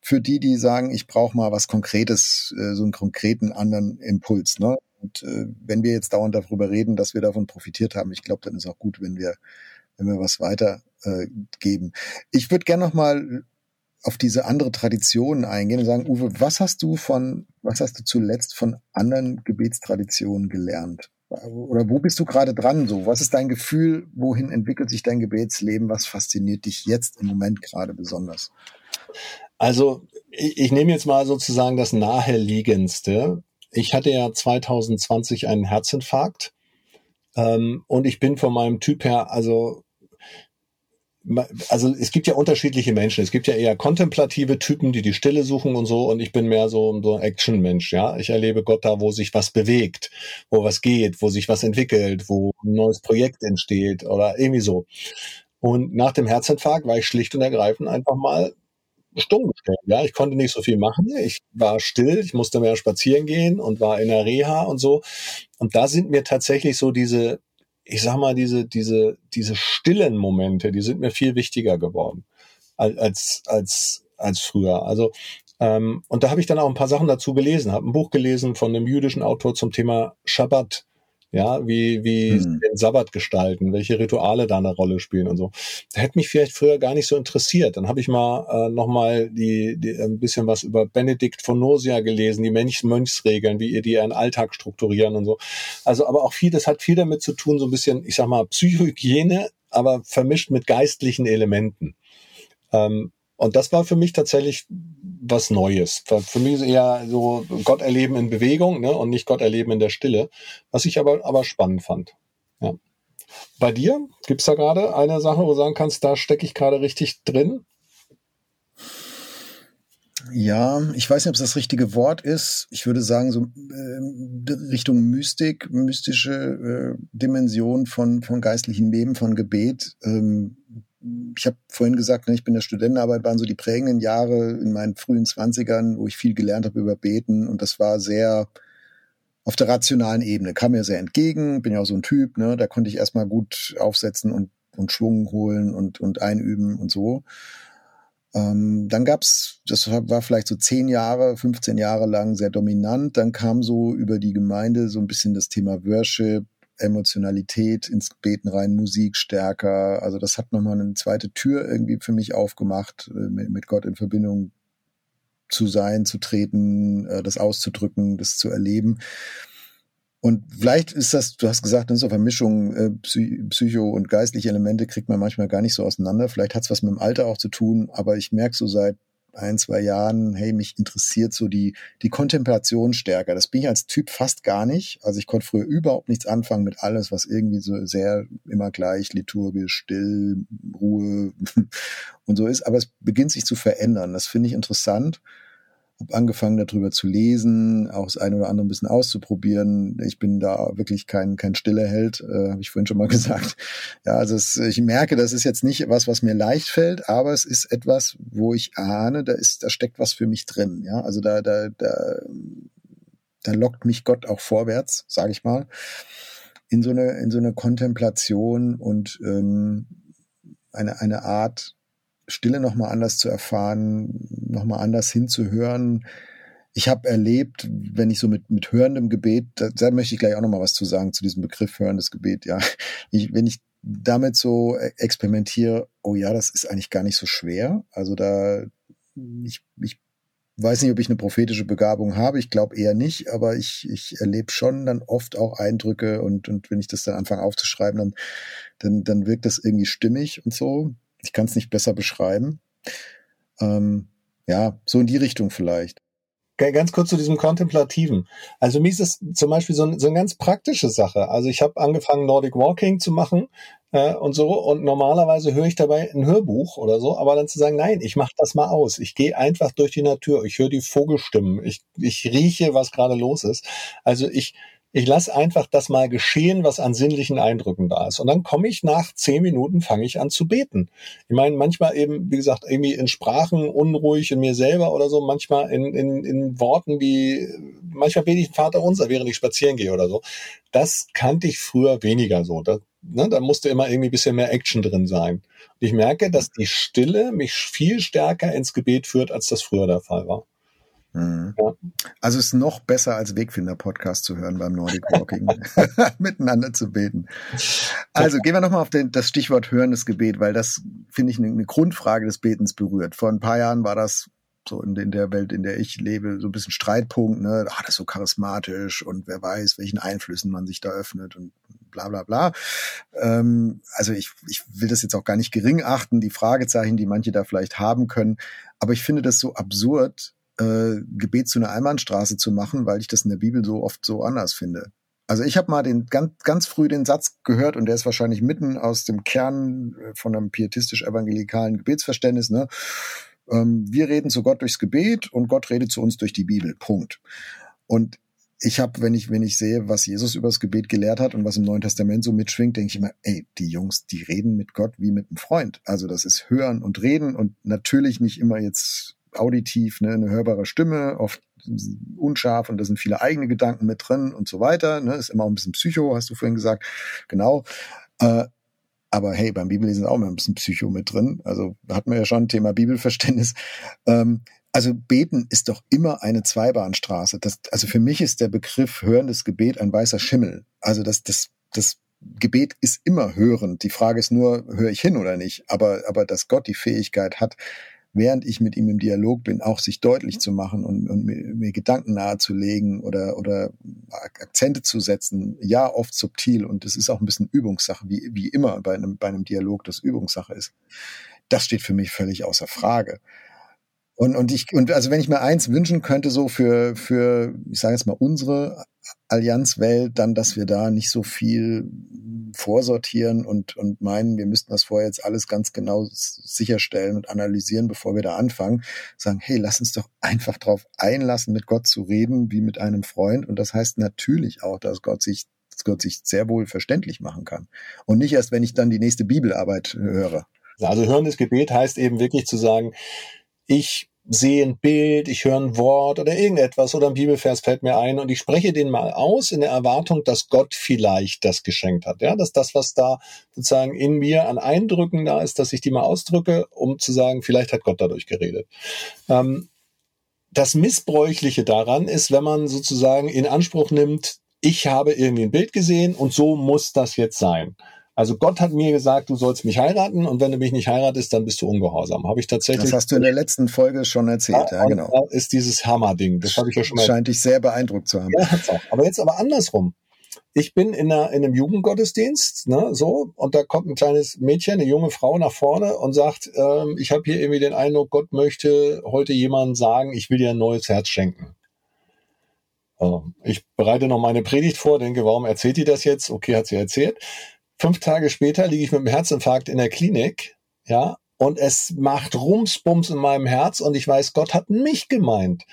Für die, die sagen, ich brauche mal was Konkretes, äh, so einen konkreten anderen Impuls. Ne? Und äh, wenn wir jetzt dauernd darüber reden, dass wir davon profitiert haben, ich glaube, dann ist auch gut, wenn wir, wenn wir was weitergeben. Äh, ich würde gerne noch mal auf diese andere Tradition eingehen und sagen, Uwe, was hast du von, was hast du zuletzt von anderen Gebetstraditionen gelernt? Oder wo bist du gerade dran? So, was ist dein Gefühl? Wohin entwickelt sich dein Gebetsleben? Was fasziniert dich jetzt im Moment gerade besonders? Also, ich, ich nehme jetzt mal sozusagen das naheliegendste. Ich hatte ja 2020 einen Herzinfarkt. Ähm, und ich bin von meinem Typ her, also also es gibt ja unterschiedliche Menschen. Es gibt ja eher kontemplative Typen, die die Stille suchen und so. Und ich bin mehr so, ein Action-Mensch. Ja, ich erlebe Gott da, wo sich was bewegt, wo was geht, wo sich was entwickelt, wo ein neues Projekt entsteht oder irgendwie so. Und nach dem Herzinfarkt war ich schlicht und ergreifend einfach mal stumm. Ja, ich konnte nicht so viel machen. Ich war still. Ich musste mehr spazieren gehen und war in der Reha und so. Und da sind mir tatsächlich so diese ich sag mal, diese, diese, diese stillen Momente, die sind mir viel wichtiger geworden als, als, als früher. Also, ähm, und da habe ich dann auch ein paar Sachen dazu gelesen, habe ein Buch gelesen von einem jüdischen Autor zum Thema Shabbat. Ja, wie, wie hm. den Sabbat gestalten, welche Rituale da eine Rolle spielen und so. Da hätte mich vielleicht früher gar nicht so interessiert. Dann habe ich mal äh, nochmal die, die, ein bisschen was über Benedikt von Nursia gelesen, die Mönch Mönchsregeln, wie ihr die ihren Alltag strukturieren und so. Also, aber auch viel, das hat viel damit zu tun, so ein bisschen, ich sag mal, Psychohygiene, aber vermischt mit geistlichen Elementen. Ähm, und das war für mich tatsächlich was Neues. Für mich eher so Gott erleben in Bewegung ne, und nicht Gott erleben in der Stille, was ich aber, aber spannend fand. Ja. Bei dir gibt's da gerade eine Sache, wo du sagen kannst, da stecke ich gerade richtig drin? Ja, ich weiß nicht, ob es das richtige Wort ist. Ich würde sagen, so äh, Richtung Mystik, mystische äh, Dimension von, von geistlichen Leben, von Gebet. Ähm, ich habe vorhin gesagt, ne, ich bin der Studentenarbeit, waren so die prägenden Jahre in meinen frühen Zwanzigern, wo ich viel gelernt habe über Beten und das war sehr auf der rationalen Ebene, kam mir sehr entgegen, bin ja auch so ein Typ, ne, da konnte ich erstmal gut aufsetzen und, und Schwung holen und, und einüben und so. Ähm, dann gab's, das war vielleicht so zehn Jahre, 15 Jahre lang sehr dominant. Dann kam so über die Gemeinde so ein bisschen das Thema Worship, Emotionalität ins Beten rein, Musik stärker. Also das hat nochmal eine zweite Tür irgendwie für mich aufgemacht, äh, mit, mit Gott in Verbindung zu sein, zu treten, äh, das auszudrücken, das zu erleben. Und vielleicht ist das, du hast gesagt, das ist auf eine Mischung äh, Psycho- und geistliche Elemente kriegt man manchmal gar nicht so auseinander. Vielleicht hat es was mit dem Alter auch zu tun, aber ich merke so seit ein, zwei Jahren, hey, mich interessiert so die, die Kontemplation stärker. Das bin ich als Typ fast gar nicht. Also ich konnte früher überhaupt nichts anfangen mit alles, was irgendwie so sehr immer gleich liturgisch, still, Ruhe und so ist. Aber es beginnt sich zu verändern. Das finde ich interessant habe angefangen darüber zu lesen, auch das eine oder andere ein bisschen auszuprobieren. Ich bin da wirklich kein kein stiller Held, äh, habe ich vorhin schon mal gesagt. Ja, also es, ich merke, das ist jetzt nicht was, was mir leicht fällt, aber es ist etwas, wo ich ahne, da ist da steckt was für mich drin. Ja, also da da da da lockt mich Gott auch vorwärts, sage ich mal, in so eine in so eine Kontemplation und ähm, eine eine Art Stille nochmal anders zu erfahren, nochmal anders hinzuhören. Ich habe erlebt, wenn ich so mit, mit hörendem Gebet, da, da möchte ich gleich auch nochmal was zu sagen zu diesem Begriff hörendes Gebet, ja. Ich, wenn ich damit so experimentiere, oh ja, das ist eigentlich gar nicht so schwer. Also da, ich, ich weiß nicht, ob ich eine prophetische Begabung habe. Ich glaube eher nicht, aber ich, ich erlebe schon dann oft auch Eindrücke und, und wenn ich das dann anfange aufzuschreiben, dann, dann, dann wirkt das irgendwie stimmig und so. Ich kann es nicht besser beschreiben. Ähm, ja, so in die Richtung vielleicht. Ganz kurz zu diesem Kontemplativen. Also mir ist es zum Beispiel so, so eine ganz praktische Sache. Also ich habe angefangen, Nordic Walking zu machen äh, und so. Und normalerweise höre ich dabei ein Hörbuch oder so, aber dann zu sagen, nein, ich mache das mal aus. Ich gehe einfach durch die Natur. Ich höre die Vogelstimmen. Ich, ich rieche, was gerade los ist. Also ich ich lasse einfach das mal geschehen, was an sinnlichen Eindrücken da ist. Und dann komme ich nach zehn Minuten, fange ich an zu beten. Ich meine, manchmal eben, wie gesagt, irgendwie in Sprachen unruhig in mir selber oder so, manchmal in, in, in Worten wie, manchmal bete ich Vater unser, während ich spazieren gehe oder so. Das kannte ich früher weniger so. Da, ne, da musste immer irgendwie bisschen mehr Action drin sein. Und ich merke, dass die Stille mich viel stärker ins Gebet führt, als das früher der Fall war. Mhm. Ja. Also ist noch besser als Wegfinder-Podcast zu hören beim Nordic Walking, miteinander zu beten. Also gehen wir nochmal auf den, das Stichwort hörendes Gebet, weil das, finde ich, eine, eine Grundfrage des Betens berührt. Vor ein paar Jahren war das so in, in, der Welt, in der ich lebe, so ein bisschen Streitpunkt, ne, ah, das ist so charismatisch und wer weiß, welchen Einflüssen man sich da öffnet und bla bla bla. Ähm, also ich, ich will das jetzt auch gar nicht gering achten, die Fragezeichen, die manche da vielleicht haben können, aber ich finde das so absurd, äh, Gebet zu einer Einbahnstraße zu machen, weil ich das in der Bibel so oft so anders finde. Also ich habe mal den ganz, ganz früh den Satz gehört und der ist wahrscheinlich mitten aus dem Kern äh, von einem pietistisch-evangelikalen Gebetsverständnis. Ne? Ähm, wir reden zu Gott durchs Gebet und Gott redet zu uns durch die Bibel. Punkt. Und ich habe, wenn ich, wenn ich sehe, was Jesus übers Gebet gelehrt hat und was im Neuen Testament so mitschwingt, denke ich immer, ey, die Jungs, die reden mit Gott wie mit einem Freund. Also das ist Hören und Reden und natürlich nicht immer jetzt auditiv, ne, eine hörbare Stimme, oft unscharf und da sind viele eigene Gedanken mit drin und so weiter. Ne, ist immer auch ein bisschen Psycho, hast du vorhin gesagt. Genau. Äh, aber hey, beim Bibellesen ist auch immer ein bisschen Psycho mit drin. Also hatten wir ja schon Thema Bibelverständnis. Ähm, also beten ist doch immer eine Zweibahnstraße. Das, also für mich ist der Begriff hörendes Gebet ein weißer Schimmel. Also das, das, das Gebet ist immer hörend. Die Frage ist nur, höre ich hin oder nicht? Aber, aber dass Gott die Fähigkeit hat, während ich mit ihm im Dialog bin, auch sich deutlich zu machen und, und mir, mir Gedanken nahezulegen oder, oder Akzente zu setzen. Ja, oft subtil und es ist auch ein bisschen Übungssache, wie, wie immer bei einem, bei einem Dialog das Übungssache ist. Das steht für mich völlig außer Frage. Und, und ich, und also wenn ich mir eins wünschen könnte, so für, für, ich sage jetzt mal, unsere Allianzwelt, dann, dass wir da nicht so viel vorsortieren und, und meinen, wir müssten das vorher jetzt alles ganz genau sicherstellen und analysieren, bevor wir da anfangen. Sagen, hey, lass uns doch einfach drauf einlassen, mit Gott zu reden, wie mit einem Freund. Und das heißt natürlich auch, dass Gott sich dass Gott sich sehr wohl verständlich machen kann. Und nicht erst, wenn ich dann die nächste Bibelarbeit höre. Also hörendes Gebet heißt eben wirklich zu sagen, ich sehe ein Bild, ich höre ein Wort oder irgendetwas oder ein Bibelvers fällt mir ein und ich spreche den mal aus in der Erwartung, dass Gott vielleicht das geschenkt hat. Ja, dass das, was da sozusagen in mir an Eindrücken da ist, dass ich die mal ausdrücke, um zu sagen, vielleicht hat Gott dadurch geredet. Ähm, das Missbräuchliche daran ist, wenn man sozusagen in Anspruch nimmt, ich habe irgendwie ein Bild gesehen und so muss das jetzt sein. Also Gott hat mir gesagt, du sollst mich heiraten und wenn du mich nicht heiratest, dann bist du ungehorsam. Habe ich tatsächlich. Das hast du in der letzten Folge schon erzählt, ja, ja genau. Da ist dieses Hammer-Ding. Das habe ich ja schon mal. Scheint dich sehr beeindruckt zu haben. Ja. Aber jetzt aber andersrum. Ich bin in, einer, in einem Jugendgottesdienst, ne, so, und da kommt ein kleines Mädchen, eine junge Frau nach vorne und sagt, ähm, ich habe hier irgendwie den Eindruck, Gott möchte heute jemandem sagen, ich will dir ein neues Herz schenken. Ich bereite noch meine Predigt vor, denke, warum erzählt die das jetzt? Okay, hat sie erzählt. Fünf Tage später liege ich mit einem Herzinfarkt in der Klinik, ja, und es macht Rumsbums in meinem Herz und ich weiß, Gott hat mich gemeint.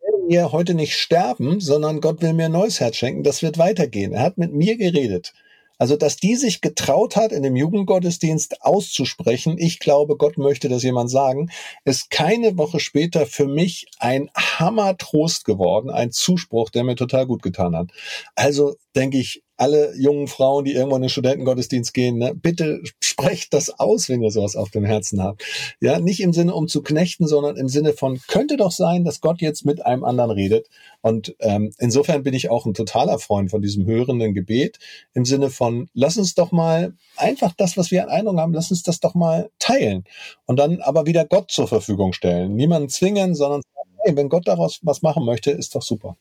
Ich mir heute nicht sterben, sondern Gott will mir ein neues Herz schenken. Das wird weitergehen. Er hat mit mir geredet. Also, dass die sich getraut hat, in dem Jugendgottesdienst auszusprechen, ich glaube, Gott möchte das jemand sagen, ist keine Woche später für mich ein Hammertrost geworden, ein Zuspruch, der mir total gut getan hat. Also denke ich, alle jungen Frauen, die irgendwo in den Studentengottesdienst gehen, ne, bitte sprecht das aus, wenn ihr sowas auf dem Herzen habt. Ja, nicht im Sinne, um zu knechten, sondern im Sinne von, könnte doch sein, dass Gott jetzt mit einem anderen redet. Und ähm, insofern bin ich auch ein totaler Freund von diesem hörenden Gebet, im Sinne von, lass uns doch mal einfach das, was wir an Eindruck haben, lass uns das doch mal teilen. Und dann aber wieder Gott zur Verfügung stellen. Niemanden zwingen, sondern hey, wenn Gott daraus was machen möchte, ist doch super.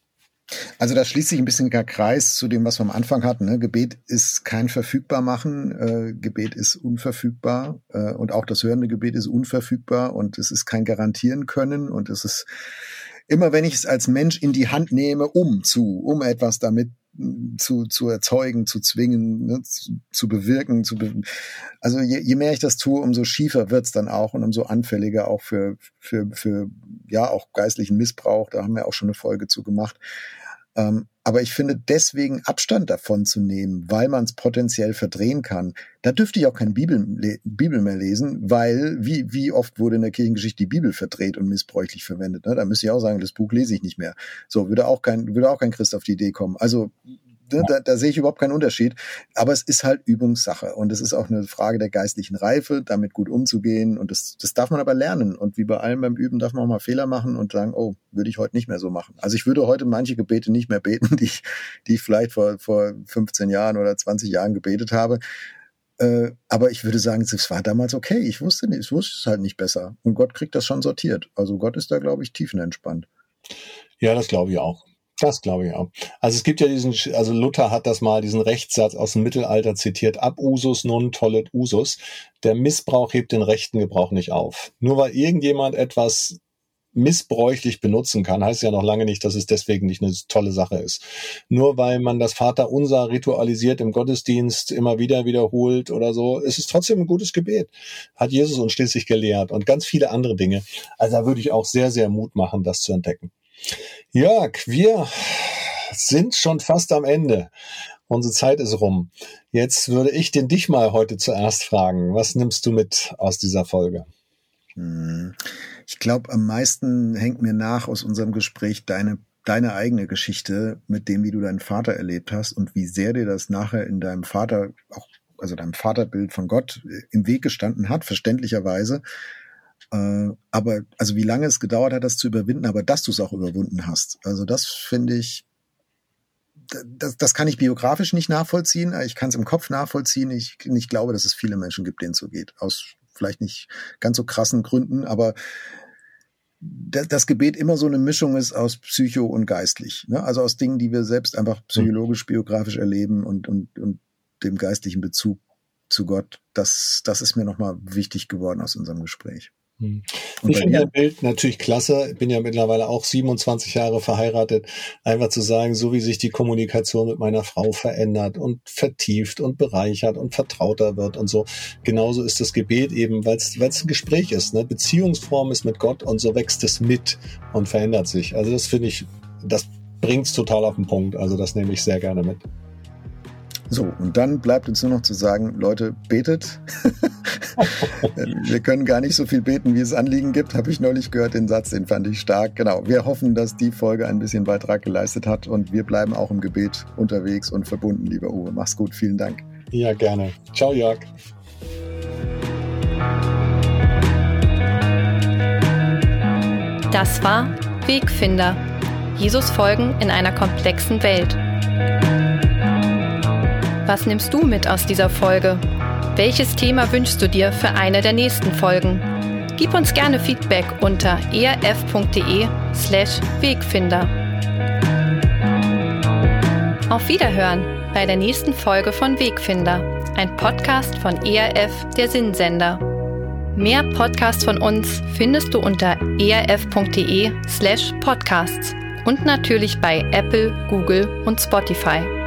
Also da schließt sich ein bisschen der Kreis zu dem, was wir am Anfang hatten. Ne? Gebet ist kein Verfügbarmachen, äh, Gebet ist unverfügbar äh, und auch das hörende Gebet ist unverfügbar und es ist kein Garantieren können und es ist immer, wenn ich es als Mensch in die Hand nehme, um zu, um etwas damit zu, zu erzeugen, zu zwingen, ne, zu, zu bewirken. Zu be also je, je mehr ich das tue, umso schiefer wird's dann auch und umso anfälliger auch für, für, für ja auch geistlichen Missbrauch. Da haben wir auch schon eine Folge zu gemacht. Ähm, aber ich finde deswegen Abstand davon zu nehmen, weil man es potenziell verdrehen kann. Da dürfte ich auch keine Bibel, Bibel mehr lesen, weil wie, wie oft wurde in der Kirchengeschichte die Bibel verdreht und missbräuchlich verwendet. Ne? Da müsste ich auch sagen, das Buch lese ich nicht mehr. So würde auch kein, würde auch kein Christ auf die Idee kommen. Also ne, da, da sehe ich überhaupt keinen Unterschied. Aber es ist halt Übungssache und es ist auch eine Frage der geistlichen Reife, damit gut umzugehen. Und das, das darf man aber lernen. Und wie bei allem beim Üben darf man auch mal Fehler machen und sagen, oh, würde ich heute nicht mehr so machen. Also ich würde heute manche Gebete nicht mehr beten, die ich, die ich vielleicht vor, vor 15 Jahren oder 20 Jahren gebetet habe. Äh, aber ich würde sagen, es war damals okay. Ich wusste nicht, ich wusste es halt nicht besser. Und Gott kriegt das schon sortiert. Also Gott ist da, glaube ich, tiefenentspannt. Ja, das glaube ich auch. Das glaube ich auch. Also es gibt ja diesen, also Luther hat das mal, diesen Rechtssatz aus dem Mittelalter zitiert, ab usus non tollet usus. Der Missbrauch hebt den rechten Gebrauch nicht auf. Nur weil irgendjemand etwas missbräuchlich benutzen kann, heißt ja noch lange nicht, dass es deswegen nicht eine tolle Sache ist. Nur weil man das Vaterunser ritualisiert im Gottesdienst immer wieder wiederholt oder so, ist es trotzdem ein gutes Gebet. Hat Jesus uns schließlich gelehrt und ganz viele andere Dinge. Also da würde ich auch sehr, sehr Mut machen, das zu entdecken. Jörg, wir sind schon fast am Ende. Unsere Zeit ist rum. Jetzt würde ich den dich mal heute zuerst fragen. Was nimmst du mit aus dieser Folge? Hm. Ich glaube, am meisten hängt mir nach aus unserem Gespräch deine deine eigene Geschichte mit dem, wie du deinen Vater erlebt hast und wie sehr dir das nachher in deinem Vater auch also deinem Vaterbild von Gott äh, im Weg gestanden hat, verständlicherweise. Äh, aber also wie lange es gedauert hat, das zu überwinden, aber dass du es auch überwunden hast. Also das finde ich, das, das kann ich biografisch nicht nachvollziehen. Ich kann es im Kopf nachvollziehen. Ich, ich glaube, dass es viele Menschen gibt, denen es so geht. Aus vielleicht nicht ganz so krassen Gründen, aber das Gebet immer so eine Mischung ist aus Psycho und geistlich. Ne? Also aus Dingen, die wir selbst einfach psychologisch, biografisch erleben und, und, und dem geistlichen Bezug zu Gott. Das, das ist mir nochmal wichtig geworden aus unserem Gespräch. Hm. Ich finde dein Bild natürlich klasse. Ich bin ja mittlerweile auch 27 Jahre verheiratet. Einfach zu sagen, so wie sich die Kommunikation mit meiner Frau verändert und vertieft und bereichert und vertrauter wird und so. Genauso ist das Gebet eben, weil es ein Gespräch ist. Ne? Beziehungsform ist mit Gott und so wächst es mit und verändert sich. Also das finde ich, das bringt es total auf den Punkt. Also das nehme ich sehr gerne mit. So, und dann bleibt uns nur noch zu sagen, Leute, betet. wir können gar nicht so viel beten, wie es Anliegen gibt, habe ich neulich gehört, den Satz, den fand ich stark. Genau, wir hoffen, dass die Folge ein bisschen Beitrag geleistet hat und wir bleiben auch im Gebet unterwegs und verbunden, lieber Uwe. Mach's gut, vielen Dank. Ja, gerne. Ciao, Jörg. Das war Wegfinder. Jesus folgen in einer komplexen Welt. Was nimmst du mit aus dieser Folge? Welches Thema wünschst du dir für eine der nächsten Folgen? Gib uns gerne Feedback unter erf.de/slash Wegfinder. Auf Wiederhören bei der nächsten Folge von Wegfinder, ein Podcast von ERF, der Sinnsender. Mehr Podcasts von uns findest du unter erf.de slash podcasts und natürlich bei Apple, Google und Spotify.